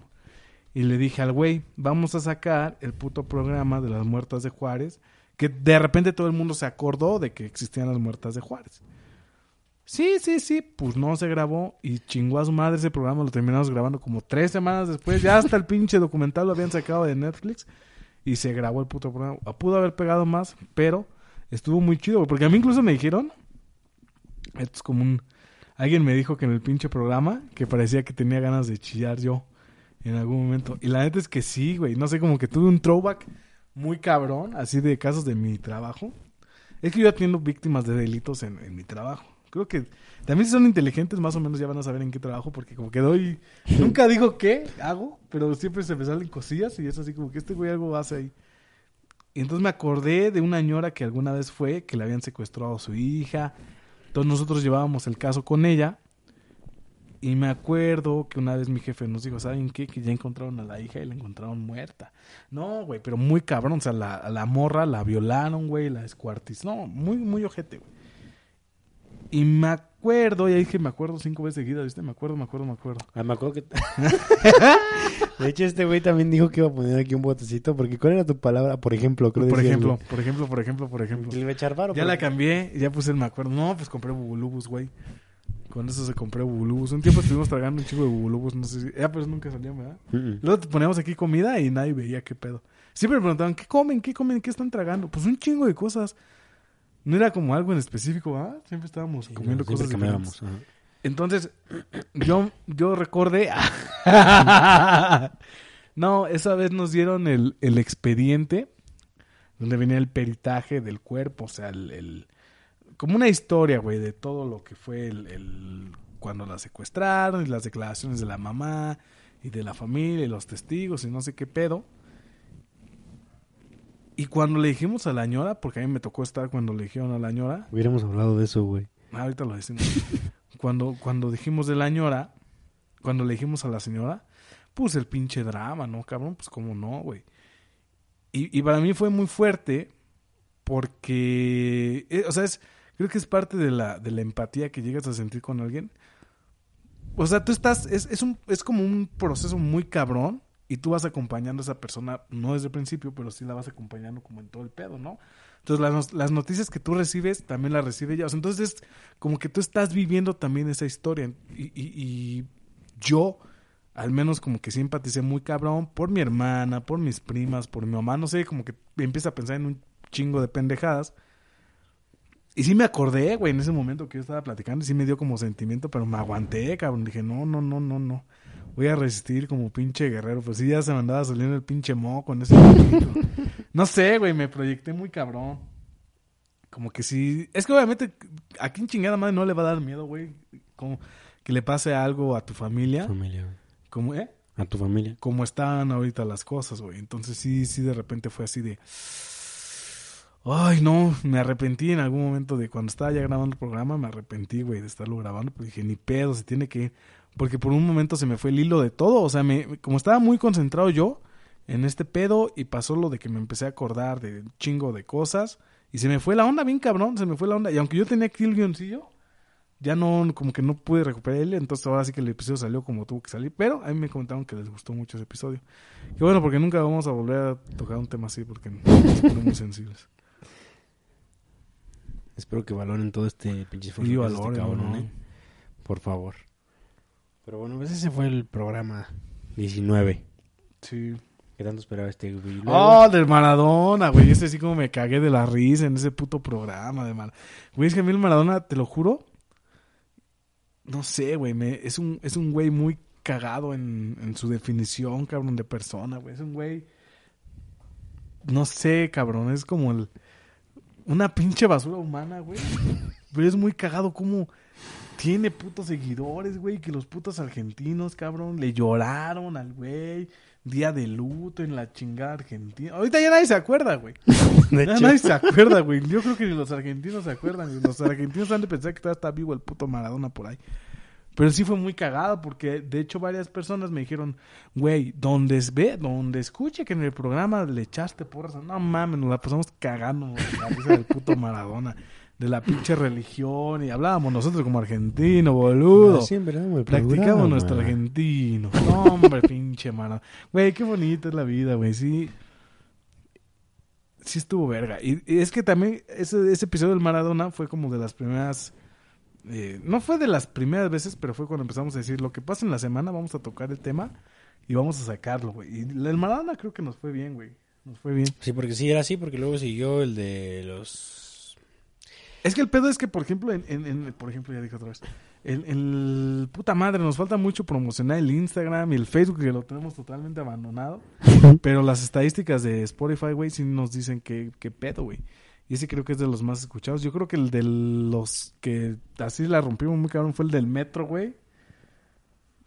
Y le dije al güey, vamos a sacar el puto programa de las muertas de Juárez, que de repente todo el mundo se acordó de que existían las muertas de Juárez. Sí, sí, sí, pues no se grabó y chingó a su madre ese programa, lo terminamos grabando como tres semanas después, ya hasta el pinche documental lo habían sacado de Netflix y se grabó el puto programa. Pudo haber pegado más, pero estuvo muy chido, porque a mí incluso me dijeron, esto es como un... Alguien me dijo que en el pinche programa que parecía que tenía ganas de chillar yo en algún momento. Y la neta es que sí, güey, no sé, como que tuve un throwback muy cabrón, así de casos de mi trabajo. Es que yo atiendo víctimas de delitos en, en mi trabajo. Creo que también si son inteligentes, más o menos ya van a saber en qué trabajo, porque como que doy... Nunca digo qué hago, pero siempre se me salen cosillas y es así como que este güey algo hace ahí. Y entonces me acordé de una ñora que alguna vez fue, que le habían secuestrado a su hija. Entonces nosotros llevábamos el caso con ella. Y me acuerdo que una vez mi jefe nos dijo, ¿saben qué? Que ya encontraron a la hija y la encontraron muerta. No, güey, pero muy cabrón. O sea, la, la morra la violaron, güey, la escuartiz. No, muy, muy ojete, güey. Y me acuerdo, ya dije, me acuerdo cinco veces seguidas, ¿viste? Me acuerdo, me acuerdo, me acuerdo. Ah, me acuerdo que... *laughs* de hecho, este güey también dijo que iba a poner aquí un botecito. Porque ¿cuál era tu palabra? Por ejemplo, creo Por ejemplo, por ejemplo, por ejemplo, por ejemplo. Le iba a echar varo. Ya la cambié, ya puse el me acuerdo. No, pues compré bubulubus, güey. Con eso se compré bubulubus. Un tiempo estuvimos tragando un chico de bubulubus, no sé si... Ya, pero nunca salió, ¿verdad? Mm. Luego te poníamos aquí comida y nadie veía qué pedo. Siempre me preguntaban, ¿qué comen? ¿Qué comen? ¿Qué están tragando? Pues un chingo de cosas. No era como algo en específico, ¿ah? Siempre estábamos Sí, comiendo no, cosas diferentes. Entonces, *clears throat* yo, yo recordé... *laughs* no, esa vez nos dieron el, el expediente donde venía el peritaje del cuerpo, o sea, el... el- como una historia, güey, de todo lo que fue el, el- cuando la secuestraron y las declaraciones de la mamá y de la familia y los testigos y no sé qué pedo. Y cuando le dijimos a la ñora, porque a mí me tocó estar cuando le dijeron a la ñora, Hubiéramos hablado de eso, güey. Ah, Ahorita lo decimos. *laughs* cuando, cuando dijimos de la ñora, cuando le dijimos a la señora, pues el pinche drama, ¿no, cabrón? Pues cómo no, güey. Y, y para mí fue muy fuerte porque, eh, o sea, es, creo que es parte de la, de la empatía que llegas a sentir con alguien. O sea, tú estás, es, es, un, es como un proceso muy cabrón y tú vas acompañando a esa persona, no desde el principio, pero sí la vas acompañando como en todo el pedo, ¿no? Entonces las, las noticias que tú recibes también las recibe ella. O sea, entonces es como que tú estás viviendo también esa historia. Y, y- y yo, al menos como que sí empaticé muy cabrón por mi hermana, por mis primas, por mi mamá, no sé, como que empieza a pensar en un chingo de pendejadas. Y sí me acordé, güey, en ese momento que yo estaba platicando, y sí me dio como sentimiento, pero me aguanté, cabrón. Dije, no, no, no, no, no. Voy a resistir como pinche guerrero. Pues sí, ya se me andaba saliendo el pinche moco en ese. *laughs* No sé, güey, me proyecté muy cabrón. Como que sí. Es que obviamente, a quién chingada madre no le va a dar miedo, güey. Como que le pase algo a tu familia. Familia. güey. Como, ¿eh? A tu familia. Como están ahorita las cosas, güey. Entonces sí, sí, de repente fue así de. Ay, no, me arrepentí en algún momento de cuando estaba ya grabando el programa, me arrepentí, güey, de estarlo grabando. Pues dije, ni pedo, se tiene que ir. Porque por un momento se me fue el hilo de todo. O sea, me, como estaba muy concentrado yo en este pedo y pasó lo de que me empecé a acordar de un chingo de cosas. Y se me fue la onda bien cabrón, se me fue la onda. Y aunque yo tenía aquí el guioncillo, ya no, como que no pude recuperar él. Entonces ahora sí que el episodio salió como tuvo que salir. Pero a mí me comentaron que les gustó mucho ese episodio. Y bueno, porque nunca vamos a volver a tocar un tema así porque ponen muy sensibles. Espero que valoren todo este pinche esfuerzo Y que este valoren, cabrón, ¿no? ¿eh? Por favor. Pero bueno, pues ese fue el programa 19. Sí. ¿Qué tanto esperaba este güey? Luego- Oh, del Maradona, güey. Ese sí como me cagué de la risa en ese puto programa de Maradona. Güey, es que a mí el Maradona, te lo juro. No sé, güey. Me, es, un, es un güey muy cagado en, en su definición, cabrón, de persona, güey. Es un güey. No sé, cabrón. Es como el, una pinche basura humana, güey. Pero es muy cagado como tiene putos seguidores, güey. Que los putos argentinos, cabrón, le lloraron al güey. Día de luto en la chingada Argentina. Ahorita ya nadie se acuerda, güey. *laughs* De Ya hecho, nadie se acuerda, güey. Yo creo que ni los argentinos se acuerdan. güey. Los argentinos han de pensar que todavía está vivo el puto Maradona por ahí. Pero sí fue muy cagado porque de hecho varias personas me dijeron, güey, donde es- ve, donde escuche que en el programa le echaste porras, no mames, nos la pasamos cagando la risa del puto Maradona, de la pinche religión y hablábamos nosotros como argentino, boludo. siempre el Practicamos nuestro argentino. No, hombre, *laughs* pinche Maradona. Güey, qué bonita es la vida, güey. Sí. Sí estuvo verga. Y, y es que también ese, ese episodio del Maradona fue como de las primeras... eh, no fue de las primeras veces, pero fue cuando empezamos a decir lo que pasa en la semana, vamos a tocar el tema y vamos a sacarlo, güey. Y el Maradona creo que nos fue bien, güey. Nos fue bien. Sí, porque sí era así, porque luego siguió el de los... Es que el pedo es que, por ejemplo, en, en- en- por ejemplo, ya dije otra vez, el, el- puta madre, nos falta mucho promocionar el Instagram y el Facebook, que lo tenemos totalmente abandonado. *laughs* Pero las estadísticas de Spotify, güey, sí nos dicen que, que pedo, güey. Y ese creo que es de los más escuchados. Yo creo que el de los que así la rompimos muy cabrón fue el del Metro, güey.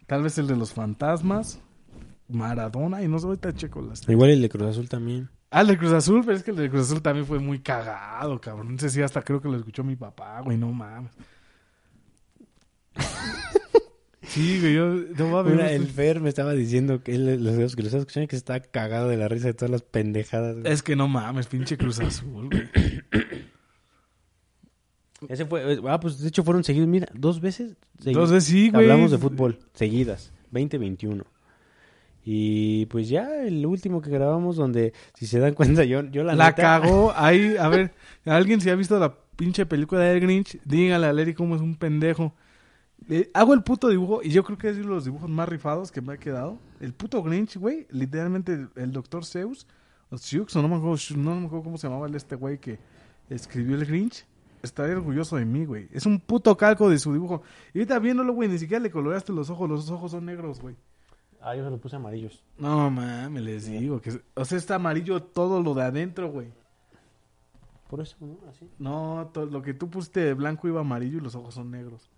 Tal vez el de los fantasmas. Maradona, y no sé, ahorita checo las. Igual el de Cruz Azul también. Ah, el de Cruz Azul, pero es que el de Cruz Azul también fue muy cagado, cabrón. No sé si hasta creo que lo escuchó mi papá, güey, no mames. *laughs* Sí, güey, yo no mames. Mira, el Fer me estaba diciendo que él, los que lo estaba escuchando que se estaba cagado de la risa de todas las pendejadas. güey. Es que no mames, pinche Cruz Azul, güey. *coughs* Ese fue, eh, ah, pues de hecho fueron seguidos, mira, dos veces. segui- Entonces sí, güey. Hablamos de fútbol, seguidas, 2021. Y pues ya el último que grabamos donde, si se dan *laughs* cuenta, yo, yo la, La neta- cagó. *laughs* Ahí, a ver, alguien si ha visto la pinche película de El Grinch, dígale a Larry cómo es un pendejo. Eh, hago el puto dibujo y yo creo que es de los dibujos más rifados que me ha quedado. El puto Grinch, güey, literalmente el, el doctor Zeus, o Zeus, o no me, acuerdo, no me acuerdo cómo se llamaba el este güey que escribió el Grinch. Estaría orgulloso de mí, güey. Es un puto calco de su dibujo. Y ahorita viéndolo, güey, ni siquiera le coloreaste los ojos. Los ojos son negros, güey. Ah, yo se lo puse amarillos. No mames, les digo que. O sea, está amarillo todo lo de adentro, güey. Por eso, ¿no? Así. No, to- lo que tú pusiste de blanco iba amarillo y los ojos son negros.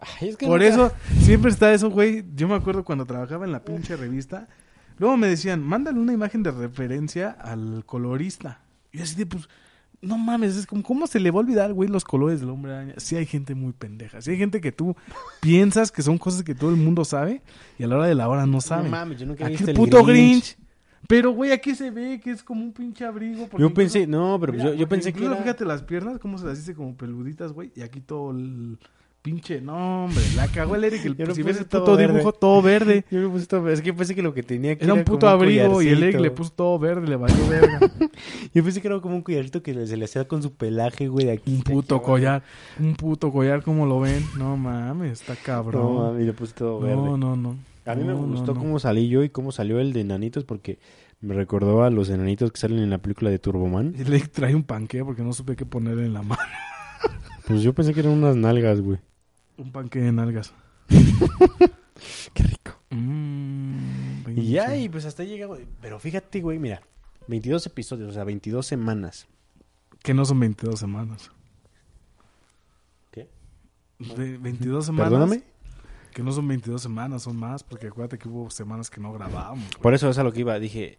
Ay, es que Por nunca- eso, siempre está eso, güey. Yo me acuerdo cuando trabajaba en la pinche revista. Luego me decían, mándale una imagen de referencia al colorista. Y así de, pues, no mames, es como, ¿cómo se le va a olvidar, güey, los colores del hombre araña? Sí hay gente muy pendeja. Sí hay gente que tú *laughs* piensas que son cosas que todo el mundo sabe y a la hora de la hora no saben. No mames, yo nunca he visto el puto Grinch. Grinch. Pero, güey, aquí se ve que es como un pinche abrigo. Yo incluso- pensé, no, pero Mira, yo, yo pensé que era... fíjate las piernas, cómo se las hice como peluditas, güey. Y aquí todo el pinche... No, hombre, la cagó el Eric. El, *laughs* Yo si ves puse el todo puto verde. dibujo, todo verde. *laughs* Yo le puse todo- es que pensé que lo que tenía aquí Era un puto abrigo y el Eric le puso todo verde, le valió verga. *laughs* Yo pensé que era como un collarcito que se le hacía con su pelaje, güey, de aquí. un aquí puto abajo. collar. Un puto collar, como lo ven. No mames, está No, cabrón. mami, le puse todo verde. No, no, no. A mí me No, no, gustó no. cómo salí yo y cómo salió el de enanitos porque me recordó a los enanitos que salen en la película de Turboman. Y le trae un panque porque no supe qué ponerle en la mano. Pues yo pensé que eran unas nalgas, güey. Un panque de nalgas. *laughs* Qué rico. Mm, Y ya, 28. y pues hasta ahí llegamos. Pero fíjate, güey, mira. 22 episodios, o sea, 22 semanas. Que no son 22 semanas. ¿Qué? De 22 semanas. Perdóname. Que no son 22 semanas, son más. Porque acuérdate que hubo semanas que no grabábamos. güey. Por eso es a lo que iba. Dije,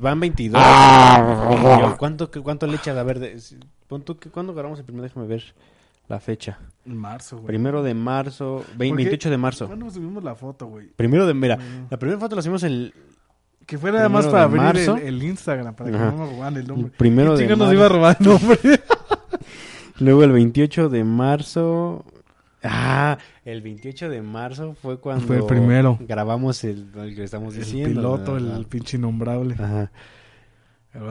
van 22. Y yo, ¿cuánto, ¿Cuánto le echas? A ver, de, ¿cuándo grabamos el primero? Déjame ver la fecha. En marzo, güey. Primero de marzo, vein- ¿Por qué? 28 de marzo. ¿Cuándo subimos la foto, güey? Primero de, mira, Mm. la primera foto la subimos el Que fue nada más para abrir el, marzo. el Instagram, para que Ajá. no nos robaran el nombre. primero ¿Qué de chingados nos marzo. iba a robar el nombre? *laughs* *laughs* Luego el 28 de marzo. Ah, el 28 de marzo fue cuando Fue el primero. grabamos el, el que estamos el diciendo. piloto, ¿verdad? el pinche innombrable. Ajá.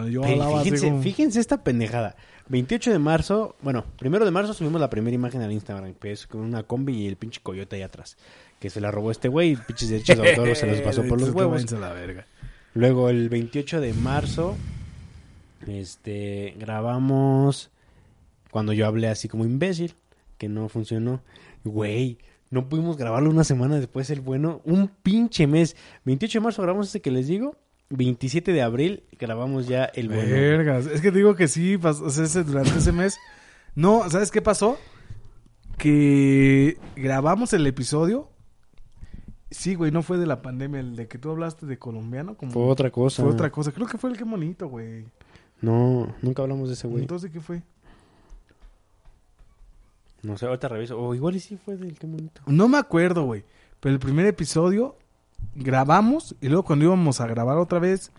Yo así fíjense, como- fíjense esta pendejada. 28 de marzo, bueno, primero de marzo subimos la primera imagen al Instagram, que es con una combi y el pinche coyote ahí atrás. Que se la robó este güey, pinches derechos de autor se los pasó por los *laughs* huevos. la verga. Luego el 28 de marzo, este, grabamos cuando yo hablé así como imbécil, que no funcionó. Güey, no pudimos grabarlo una semana después el bueno, un pinche mes. 28 de marzo grabamos este que les digo, 27 de abril grabamos ya el bueno. Vergas. Es que te digo que sí, pas- o sea, ese- durante ese mes. No, ¿sabes qué pasó? Que grabamos el episodio. Sí, güey, no fue de la pandemia, el de que tú hablaste de colombiano. Como... Fue otra cosa. Fue otra cosa. Creo que fue el que bonito, güey. No, nunca hablamos de ese güey. Entonces, ¿qué fue? No sé, ahorita reviso. O igual y sí fue del que bonito. No me acuerdo, güey. Pero el primer episodio grabamos y luego cuando íbamos a grabar otra vez,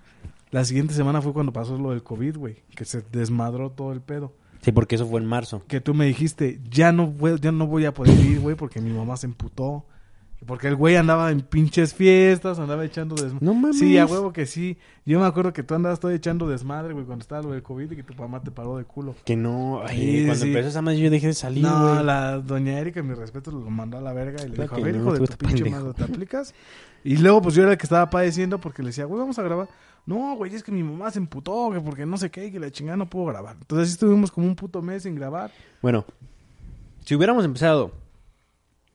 la siguiente semana fue cuando pasó lo del COVID, güey. Que se desmadró todo el pedo. Sí, porque eso fue en marzo. Que tú me dijiste, ya no voy, ya no voy a poder ir, güey, porque mi mamá se emputó. Porque el güey andaba en pinches fiestas, andaba echando desmadre. No mames. Sí, a huevo que sí. Yo me acuerdo que tú andabas todo echando desmadre, güey, cuando estaba lo del COVID y que tu mamá te paró de culo. Que no. Ay, Sí, cuando sí. empezó esa madre yo dejé de salir, no, güey. la doña Erika, mi respeto, lo mandó a la verga y le Claro dijo, a ver, no, hijo de tu pinche madre, ¿te aplicas? Y luego, pues yo era el que estaba padeciendo porque le decía, güey, vamos a grabar. No, güey, es que mi mamá se emputó, que porque no sé qué, que la chingada no puedo grabar. Entonces así estuvimos como un puto mes sin grabar. Bueno, si hubiéramos empezado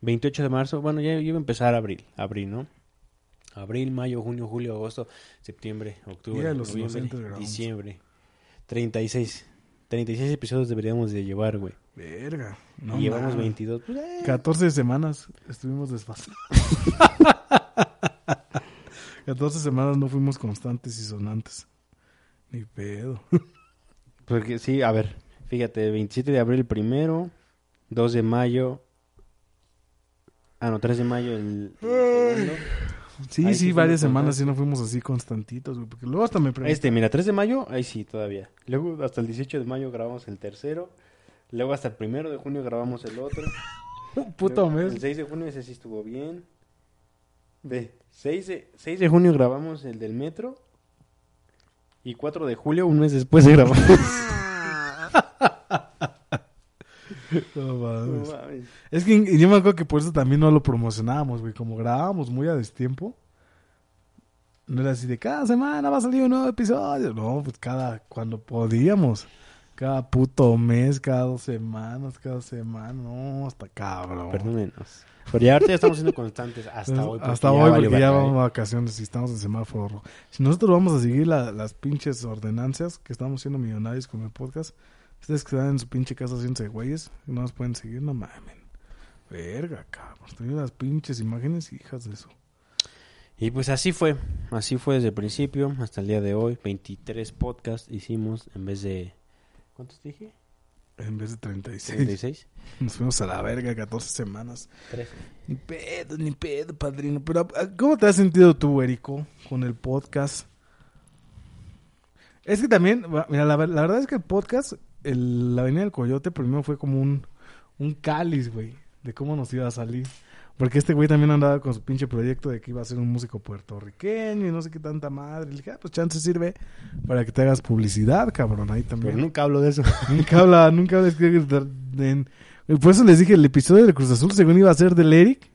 28 de marzo, bueno, ya iba a empezar abril, abril, ¿no? Abril, mayo, junio, julio, agosto, septiembre, octubre, de los noviembre, diciembre. 36. 36 episodios deberíamos de llevar, güey. Verga. No y llevamos mames. 22. Pues, eh. 14 semanas estuvimos desfasados. 14 *laughs* semanas no fuimos constantes y sonantes. Ni pedo. Porque sí, a ver, fíjate, 27 de abril primero, 2 de mayo. Ah, no, 3 de mayo el. Sí, Ahí sí, varias semanas sí no fuimos así constantitos, güey. Porque luego hasta me pregunté. Este, mira, 3 de mayo, ahí sí, todavía. Luego hasta el 18 de mayo grabamos el tercero. Luego hasta el primero de junio grabamos el otro. *laughs* puto Luego, mes. El 6 de junio ese sí estuvo bien. Ve, 6 de, 6 de junio grabamos el del metro. Y 4 de julio, un mes después de grabar. *laughs* No mames. No mames. Es que yo me acuerdo que por eso también no lo promocionábamos, güey. Como grabábamos muy a destiempo. No era así de cada semana va a salir un nuevo episodio. No, pues cada, cuando podíamos. Cada puto mes, cada dos semanas, cada semana. No, hasta cabrón. Perdónenos. Pero ya ahorita ya estamos siendo constantes hasta hoy. porque Hasta hoy, porque ya vamos ¿eh? a vacaciones y estamos en semáforo. Si nosotros vamos a seguir la- las pinches ordenancias que estamos siendo millonarios con el podcast, ustedes que están en su pinche casa haciéndose güeyes, no nos pueden seguir, no mamen. Verga, cabrón. Tengo las pinches imágenes, hijas de eso. Y pues así fue. Así fue desde el principio hasta el día de hoy. 23 podcasts hicimos en vez de... ¿Cuántos dije? En vez de 36. 36. Nos fuimos a la verga 14 semanas. 13. Ni pedo, ni pedo, padrino. Pero, ah, ¿cómo te has sentido tú, Erico, con el podcast? Es que también, mira, la verdad es que el podcast, el, la Avenida del Coyote, primero fue como un, un cáliz, güey, de cómo nos iba a salir. Porque este güey también andaba con su pinche proyecto de que iba a ser un músico puertorriqueño y no sé qué tanta madre. Le dije, ah, pues chance sirve para que te hagas publicidad, cabrón, ahí también. Pero nunca hablo de eso. *laughs* Nunca habla, nunca habla. Por eso les dije, el episodio de Cruz Azul, según iba a ser del Eric.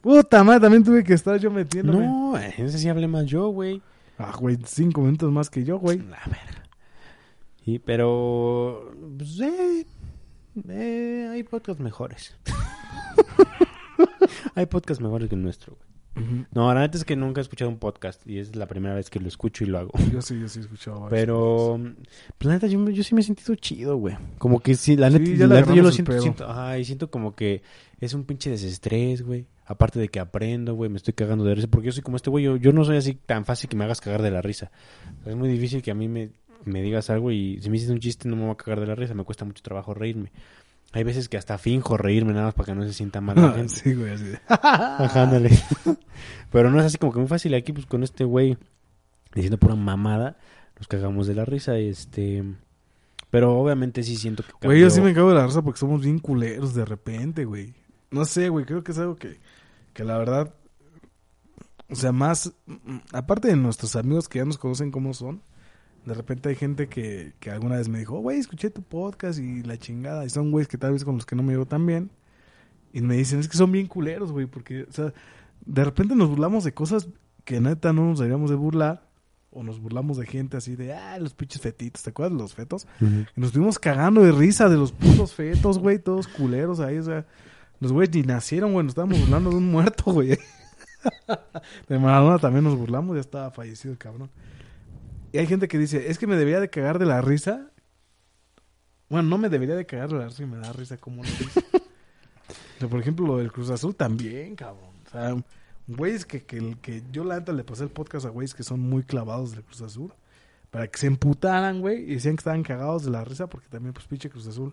Puta madre, también tuve que estar yo metiéndome. No, ese sí hablé más yo, güey. Ah, güey, cinco minutos más que yo, güey. La verga. Y, pero... Pues, eh, eh, hay podcasts mejores. *laughs* hay podcasts mejores que el nuestro, güey. No, la neta es que nunca he escuchado un podcast y es la primera vez que lo escucho y lo hago. Yo sí, yo sí he escuchado. Pero, pues, la neta, yo, sí me he sentido chido, güey. Como que sí, la Sí, neta, la neta yo lo siento, siento, ajá, y siento como que es un pinche desestrés, güey. Aparte de que aprendo, güey, me estoy cagando de risa. Porque yo soy como este güey, yo, yo no soy así tan fácil que me hagas cagar de la risa. O sea, es muy difícil que a mí me, me digas algo y si me dices un chiste no me voy a cagar de la risa. Me cuesta mucho trabajo reírme. Hay veces que hasta finjo reírme nada más para que no se sienta mal la *laughs* gente. sí, güey, así de. Ajá, ándale. *laughs* Pero no es así como que muy fácil. Aquí, pues, con este güey diciendo pura mamada, nos cagamos de la risa. Este. Pero obviamente sí siento que. Güey, yo sí me cago de la risa porque somos bien culeros de repente, güey. No sé, güey, creo que es algo que, que la verdad. O sea, más. mm, Aparte de nuestros amigos que ya nos conocen cómo son, de repente hay gente que, que alguna vez me dijo, güey, escuché tu podcast y la chingada. Y son güeyes que tal vez con los que no me llevo tan bien. Y me dicen, es que son bien culeros, güey, porque, o sea, de repente nos burlamos de cosas que neta no nos deberíamos de burlar. O nos burlamos de gente así de, ah, los pinches fetitos, ¿te acuerdas de los fetos? Y nos estuvimos cagando de risa de los putos fetos, güey, todos culeros ahí, o sea, los güeyes ni nacieron, güey, nos estábamos burlando de un muerto, güey. *laughs* De Maradona también nos burlamos, ya estaba fallecido el cabrón. Y hay gente que dice, es que me debería de cagar de la risa. Bueno, no me debería de cagar de la risa y me da risa como lo dice. *laughs* O sea, por ejemplo, lo del Cruz Azul también, cabrón. O sea, güeyes que, que, que yo la neta le pasé el podcast a güeyes que son muy clavados del Cruz Azul. Para que se emputaran, güey, y decían que estaban cagados de la risa porque también, pues, pinche Cruz Azul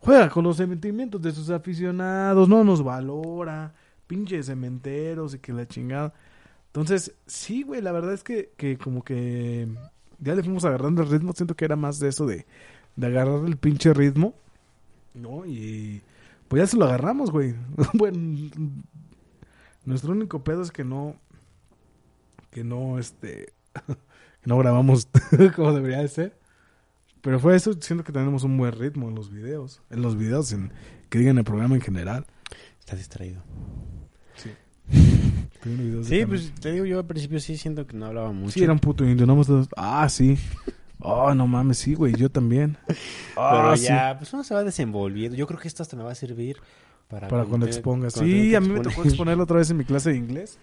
juega con los sentimientos de sus aficionados, no nos valora, pinche cementeros y que la chingada. Entonces, sí, güey, la verdad es que, que como que ya le fuimos agarrando el ritmo, siento que era más de eso de, de agarrar el pinche ritmo, ¿no? Y pues ya se lo agarramos, güey. *laughs* bueno, nuestro único pedo es que no, que no, este, que *laughs* no grabamos *laughs* como debería de ser. Pero fue eso, siento que tenemos un buen ritmo en los videos, en los videos, en, que digan el programa en general. Está distraído. Sí. Videos Sí, pues te digo, yo al principio sí siento que no hablaba mucho. Sí, era un puto indio, no Ah, sí. Oh, no mames, sí, güey, yo también. *laughs* Pero Ah, sí. ya, pues uno se va desenvolviendo. Yo creo que esto hasta me va a servir para, Para cuando expongas. cuando Sí, a mí me tocó *laughs* exponerlo otra vez en mi clase de inglés.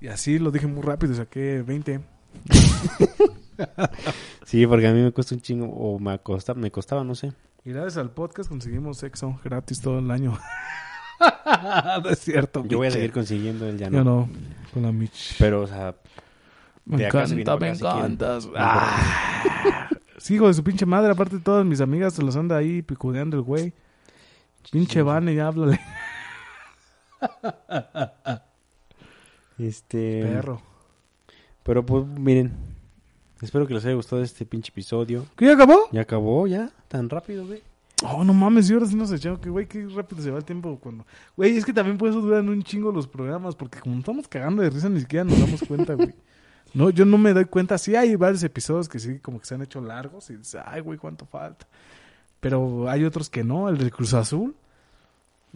Y así lo dije muy rápido, saqué 20. *laughs* Sí, porque a mí me cuesta un chingo, o me costaba, no sé. Y gracias al podcast conseguimos sexo gratis todo el año. *laughs* no es cierto. Yo voy a seguir consiguiendo el ya Yo no. no, con la Mitch. Pero, o sea, Me encanta, me encantas. Ah. *laughs* Sí, hijo de su pinche madre. Aparte, todas mis amigas se los anda ahí picudeando el güey. Pinche Vane, ya háblale. *laughs* este... Perro. Pero pues, miren. Espero que les haya gustado este pinche episodio. ¿Qué ya acabó? Ya acabó, ya. Tan rápido, güey. Oh, no mames, y ahora sí nos echamos. Que güey, qué rápido se va el tiempo cuando. Güey, es que también por eso duran un chingo los programas. Porque como estamos cagando de risa, ni siquiera nos damos cuenta, güey. *laughs* No, yo no me doy cuenta. Sí, hay varios episodios que sí, como que se han hecho largos. Y dices, ay, güey, cuánto falta. Pero hay otros que no, el del Cruz Azul.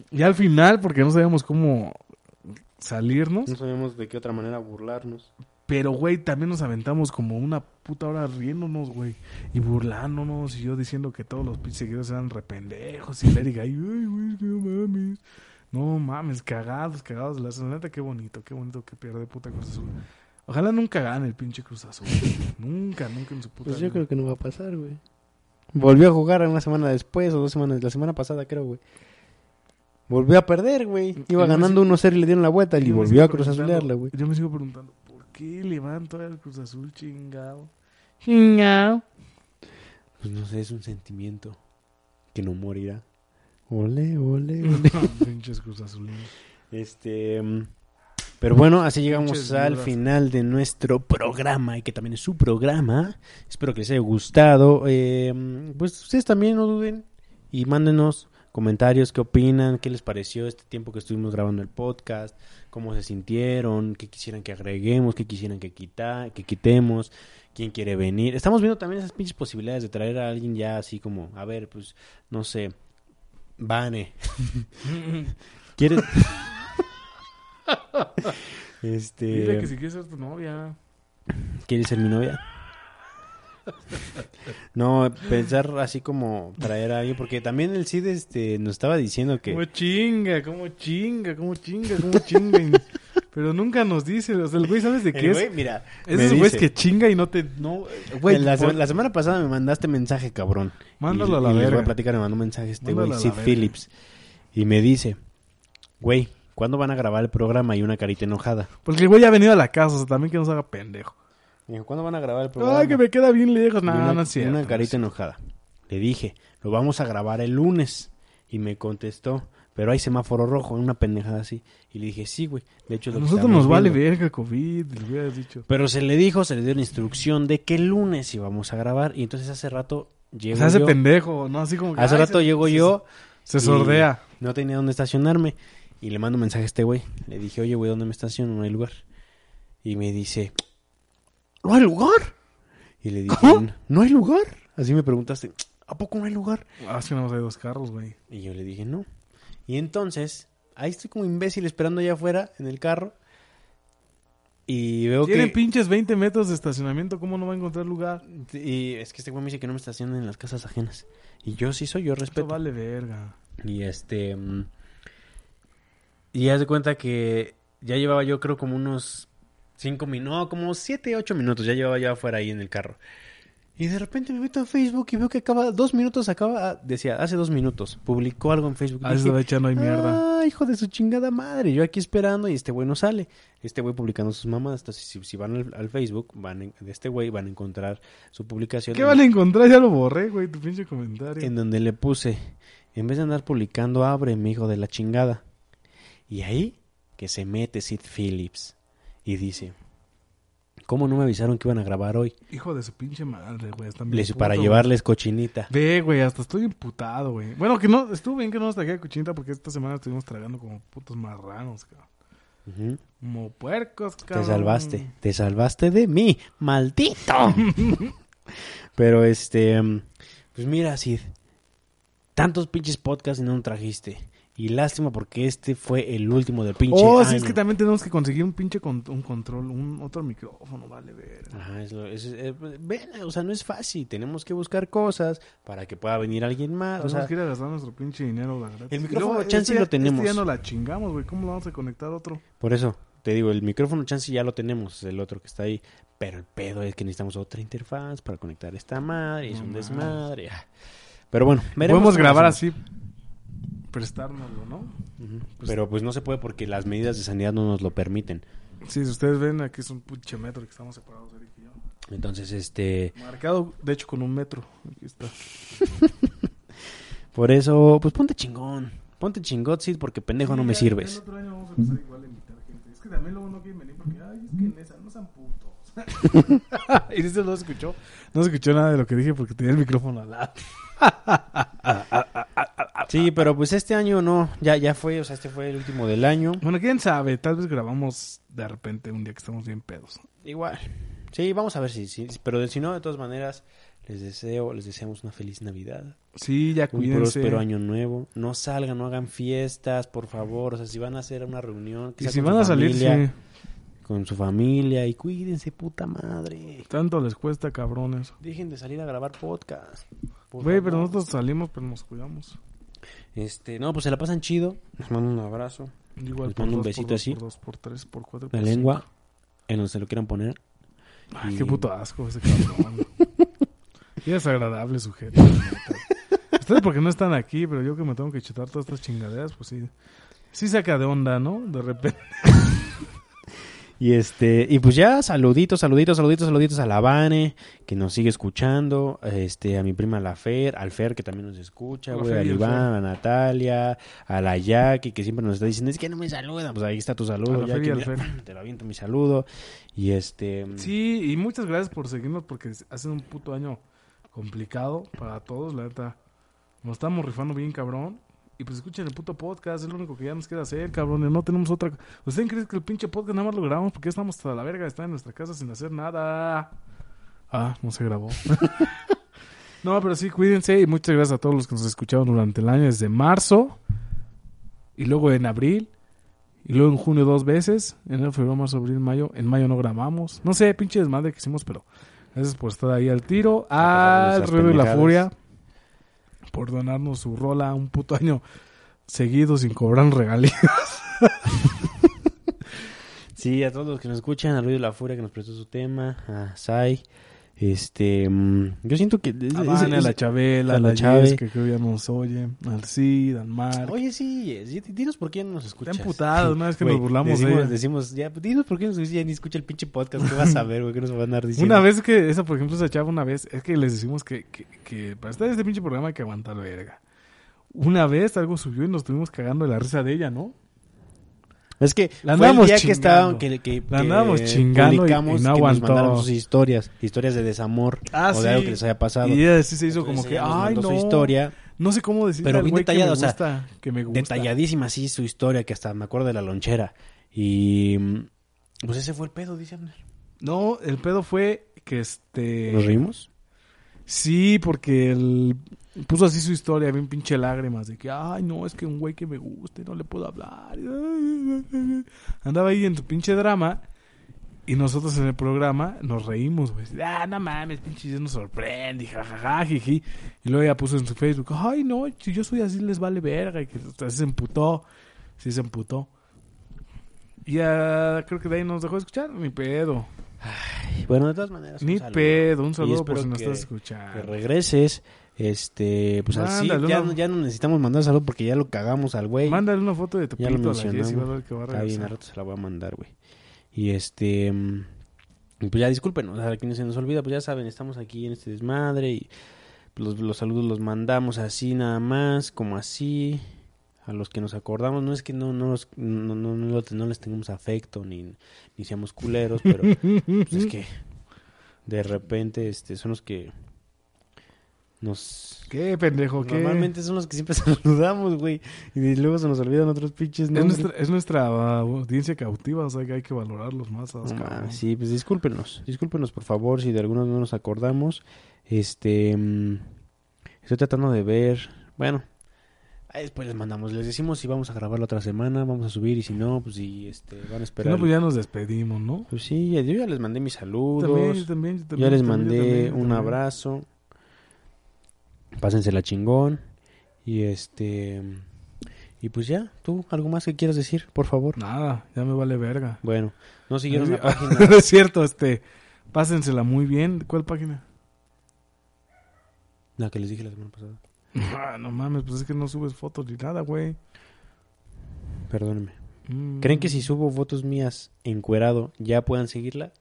Y al final, porque no sabíamos cómo salirnos. No sabemos de qué otra manera burlarnos. Pero, güey, también nos aventamos como una puta hora riéndonos, güey. Y burlándonos. Y yo diciendo que todos los pinches seguidores eran rependejos. Y el Eric ahí, ay, güey, no mames. No mames, cagados, cagados. La la neta, qué bonito, qué bonito que pierde puta Cruz Azul. Ojalá nunca gane el pinche Cruz Azul. *laughs* nunca, nunca en su puta Pues yo vida. creo que no va a pasar, güey. Volvió a jugar una semana después o dos semanas. La semana pasada, creo, güey. Volvió a perder, güey. Iba Yo ganando sigo- 1-0 y le dieron la vuelta y volvió a cruz azulearla, güey. Yo me sigo preguntando, ¿por qué levanto al Cruz Azul chingado? Chingado. Pues no sé, es un sentimiento que no morirá. Ole, ole, *laughs* ole. Pinches Cruz Azulinos. Este. mm, Pero bueno, así llegamos Pinches al final de nuestro programa, y que también es su programa. Espero que les haya gustado. Eh, pues ustedes también no duden y mándenos comentarios, qué opinan, qué les pareció este tiempo que estuvimos grabando el podcast, cómo se sintieron, qué quisieran que agreguemos, qué quisieran que, quita, que quitemos, quién quiere venir. Estamos viendo también esas pinches posibilidades de traer a alguien ya así como, a ver, pues, no sé, Vane. *laughs* ¿Quieres? *laughs* este. Dile que si quieres ser tu novia. ¿Quieres ser mi novia? *laughs* No, pensar así como traer a alguien, porque también el Cid este, nos estaba diciendo que... Como chinga, como chinga, como chinga, como chinga. *laughs* Pero nunca nos dice, o sea, el güey, ¿sabes de qué El es? güey, mira, Es güeyes dice, que chinga y no te... No, güey, la, por- se- la semana pasada me mandaste mensaje, cabrón. Mándalo Y- a la y les voy verga. a platicar, me mandó un mensaje este Mándalo güey, Sid verga. Phillips. Y me dice, güey, ¿cuándo van a grabar el programa? Y una carita enojada. Porque el güey ya ha venido a la casa, o sea, también que nos haga pendejo. Me dijo, ¿cuándo van a grabar el programa? Ay, que me queda bien lejos. No, una, no es cierto. una no carita es enojada. Le dije, lo vamos a grabar el lunes. Y me contestó, pero hay semáforo rojo, una pendejada así. Y le dije, sí, güey. De hecho, A nosotros nos vale viendo". verga COVID, les hubieras dicho. Pero se le dijo, se le dio la instrucción de que el lunes íbamos a grabar. Y entonces hace rato llego O sea, yo. pendejo, ¿no? Así como que... Hace rato se- llego se- yo. Se y sordea. No tenía dónde estacionarme. Y le mando un mensaje a este güey. Le dije, oye, güey, ¿dónde me estaciono? No hay lugar. Y me dice, ¿no hay lugar? Y le dije, ¿Cómo? ¿no hay lugar? Así me preguntaste, ¿a poco no hay lugar? Ah, es que nada más hay dos carros, güey. Y yo le dije, no. Y entonces, ahí estoy como imbécil esperando allá afuera, en el carro. Y veo Tienen que... pinches 20 metros de estacionamiento, ¿cómo no va a encontrar lugar? Y es que este güey me dice que no me estacionen en las casas ajenas. Y yo sí soy, yo Esto respeto. vale verga. Y este. mm, Y haz de cuenta que ya llevaba yo, creo, como unos cinco minutos, no, como siete, ocho minutos. Ya llevaba yo afuera ahí en el carro. Y de repente me meto a Facebook y veo que acaba, dos minutos acaba, ah, decía, hace dos minutos, publicó algo en Facebook. Ah, Dije, echando ahí mierda. Ah, hijo de su chingada madre. Yo aquí esperando y este güey no sale. Este güey publicando sus mamadas. Entonces, si, si van al, al Facebook van en- de este güey, van a encontrar su publicación. ¿Qué en- van a encontrar? Ya lo borré, güey, tu pinche comentario. en donde le puse, en vez de andar publicando, abre, mi hijo de la chingada. Y ahí que se mete Sid Phillips y dice, ¿cómo no me avisaron que iban a grabar hoy? Hijo de su pinche madre, güey. Les, puto, para güey. llevarles cochinita. Ve, güey, hasta estoy imputado, güey. Bueno, que no, estuvo bien que no nos traje cochinita porque esta semana estuvimos tragando como putos marranos, cabrón. Como puercos, Te cabrón. salvaste, te salvaste de mí, maldito. *laughs* Pero este, pues mira, Sid, tantos pinches podcasts y no trajiste. Y lástima porque este fue el último del pinche Oh, sí, año. es que también tenemos que conseguir un pinche con- un control, un otro micrófono, vale, ver. Ajá, es lo- es- es- ven, o sea, no es fácil. Tenemos que buscar cosas para que pueda venir alguien más. O Tenemos sea, que ir a gastar nuestro pinche dinero, la verdad. El micrófono, luego, chance este lo ya- tenemos. Este ya no la chingamos, güey. ¿Cómo lo vamos a conectar a otro? por eso te digo, el micrófono chance ya lo tenemos, el otro que está ahí. Pero el pedo es que necesitamos otra interfaz para conectar esta madre. es No un desmadre. ah. Pero bueno, veremos Podemos grabar así, prestárnoslo, ¿no? Ujú. Pero pues no se puede porque las medidas de sanidad no nos lo permiten. Sí, si ustedes ven, aquí es un pinche metro que estamos separados, Eric y yo. Entonces, este, Marcado, de hecho, con un metro. Aquí está. *laughs* por eso, pues ponte chingón. Ponte chingón, sí, porque pendejo no me ya- sirves. El otro año vamos a empezar igual a invitar gente. Es que también luego no quieren venir porque, ay, es que en esa no sean putos. *laughs* y dice, no escuchó. No se escuchó nada de lo que dije porque tenía el micrófono al lado. *laughs* Sí, *laughs* pero pues este año no, ya ya fue, o sea, este fue el último del año. Bueno, quién sabe, tal vez grabamos de repente un día que estamos bien pedos. Igual. Sí, vamos a ver si, pero si no, de todas maneras, les deseo, les deseamos una feliz Navidad, Sí, ya un cuídense. próspero año nuevo. No salgan, no hagan fiestas, por favor. O sea, si van a hacer una reunión, que Y sea si con van su a salir, familia, sí. con su familia y cuídense, puta madre. Tanto les cuesta, cabrones. Dejen de salir a grabar podcast. Güey, pero nosotros salimos, pero nos cuidamos. Este, no, pues se la pasan chido. Les mando un abrazo. Igual Les mando un dos, por besito dos, así. Por dos, por tres, por cuatro. La por lengua, cinco. en donde se lo quieran poner. Ay, Y- qué puto asco ese cabrón. *laughs* Qué desagradable sujeto. la. Ustedes porque no están aquí, pero yo que me tengo que chutar todas estas chingaderas, pues sí. Sí saca de onda, ¿no? De repente. *laughs* Y este, y pues ya, saluditos, saluditos, saluditos, saluditos a la Vane, que nos sigue escuchando, este, a mi prima la Fer, al Fer que también nos escucha, güey, el Iván, a Natalia, a la Jackie, que siempre nos está diciendo, es que no me saludan, pues ahí está tu A saludo, Jackie, Fer. te lo aviento mi saludo, y este, Sí, y muchas gracias por seguirnos porque hace un puto año complicado para todos, la neta. Nos estamos rifando bien, cabrón. Y pues escuchen el puto podcast, es lo único que ya nos queda hacer, cabrones. No tenemos otra. ¿Ustedes creen que el pinche podcast nada más lo grabamos porque ya estamos hasta la verga de estar en nuestra casa sin hacer nada? Ah, no se grabó. *laughs* no, pero sí, cuídense y muchas gracias a todos los que nos escucharon durante el año, desde marzo y luego en abril. Y luego en junio dos veces, enero, febrero, marzo, abril, mayo. En mayo no grabamos. No sé, pinche desmadre que hicimos, pero gracias por estar ahí al tiro. Al ruido y la furia. Por donarnos su rola un puto año seguido sin cobrar regalías. *laughs* Sí, a todos los que nos escuchan, a Ruido de la Furia que nos prestó su tema, a Sai. Este, mm, yo siento que... es- A es- la Chabela, a la la. Jess, que creo ya nos oye, al Cid, al Mark. Oye, sí, sí, dinos por qué no nos escuchas. Está emputado, una vez que nos burlamos de decimos, ella. decimos, ya, dinos por qué nos ya ni escucha el pinche podcast. ¿Qué vas a ver, güey? ¿Qué nos van a andar diciendo? Una vez que, esa por ejemplo, esa chava una vez, es que les decimos que, que, que para estar en este pinche programa hay que aguantar verga. Una vez algo subió y nos estuvimos cagando de la risa de ella, ¿no? Es que La fue el que chingando. estaban, que, que, La que andábamos chingando publicamos y no que nos mandaron sus historias, historias de desamor Ah, o de sí. algo que les haya pasado. Y ella sí se hizo Entonces como que, ay, no. su historia No sé cómo decirle Pero bien detallada, o sea, que me gusta. detalladísima así su historia que hasta me acuerdo de la lonchera y mm, pues ese fue el pedo, dice Abner. No, el pedo fue que este... ¿Nos reímos? Sí, porque él puso así su historia, bien pinche lágrimas, de que, ay, no, es que un güey que me gusta y no le puedo hablar. Andaba ahí en su pinche drama y nosotros en el programa nos reímos, güey. Ah, no mames, pinche Dios nos sorprende, jajaja, jiji. Y luego ella puso en su Facebook, ay, no, si yo soy así les vale verga. Y que se emputó, sí se emputó. Y ya creo que de ahí nos dejó de escuchar, ni pedo. Ay, Bueno, de todas maneras. Ni saludo. pedo, un saludo por si nos que- estás Que escuchando. regreses. Este, pues así, ya, ya no necesitamos mandar salud porque ya lo cagamos al güey. Mándale una foto de tu Ya lo a la Jessy, mencionamos. va a ver que va a Está bien, regresar. rato se la voy a mandar, güey. Y este. mm, Pues ya disculpen, o sea, a quienes se nos olvida, pues ya saben, estamos aquí en este desmadre y los, los saludos los mandamos así nada más, como así. A los que nos acordamos, no es que no, no, los- no, no, no, no les tengamos afecto ni, ni seamos culeros, pero pues es que de repente este son los que nos ¿Qué, pendejo? ¿Qué? Normalmente son los que siempre *laughs* saludamos, güey. Y luego se nos olvidan otros pinches Es nuestra, es nuestra uh, audiencia cautiva, o sea que hay que valorarlos más. No sí, pues discúlpenos. Discúlpenos, por favor, si de algunos no nos acordamos. Este. mm, estoy tratando de ver. Bueno. Después les mandamos. Les decimos si vamos a grabar la otra semana, vamos a subir. Y si no, pues si este, van a Si esperar. no, pues ya nos despedimos, ¿no? Pues sí, yo ya les mandé mis saludos. También, yo también, yo también, ya les mandé también, un abrazo. Pásensela chingón. Y este. Y pues ya, tú, ¿algo más que quieras decir, por favor? Nada, ya me vale verga. Bueno, no siguieron la no *laughs* página. *laughs* es cierto, este. Pásensela muy bien. ¿Cuál página? La que les dije la semana pasada. *laughs* Ah, no mames, pues es que no subes fotos ni nada, güey. Perdónenme. Mm. ¿Creen que si subo fotos mías encuerado ya puedan seguirla?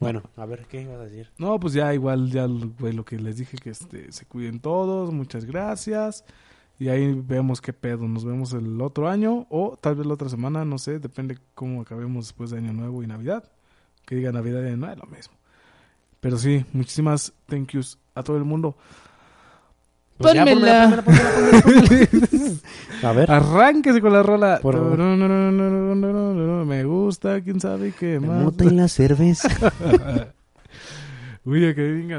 Bueno, a ver, ¿qué ibas a decir? No, pues ya igual, ya lo que les dije, que este, se cuiden todos, muchas gracias. Y ahí vemos qué pedo, nos vemos el otro año o tal vez la otra semana, no sé, depende cómo acabemos después de Año Nuevo y Navidad. Que diga Navidad y Año Nuevo, es lo mismo. Pero sí, muchísimas thank yous a todo el mundo. Pues Pónmela. *laughs* A ver. Arránquese con la rola. Me gusta, quién sabe qué más. y la cerveza. *laughs* Uy, que venga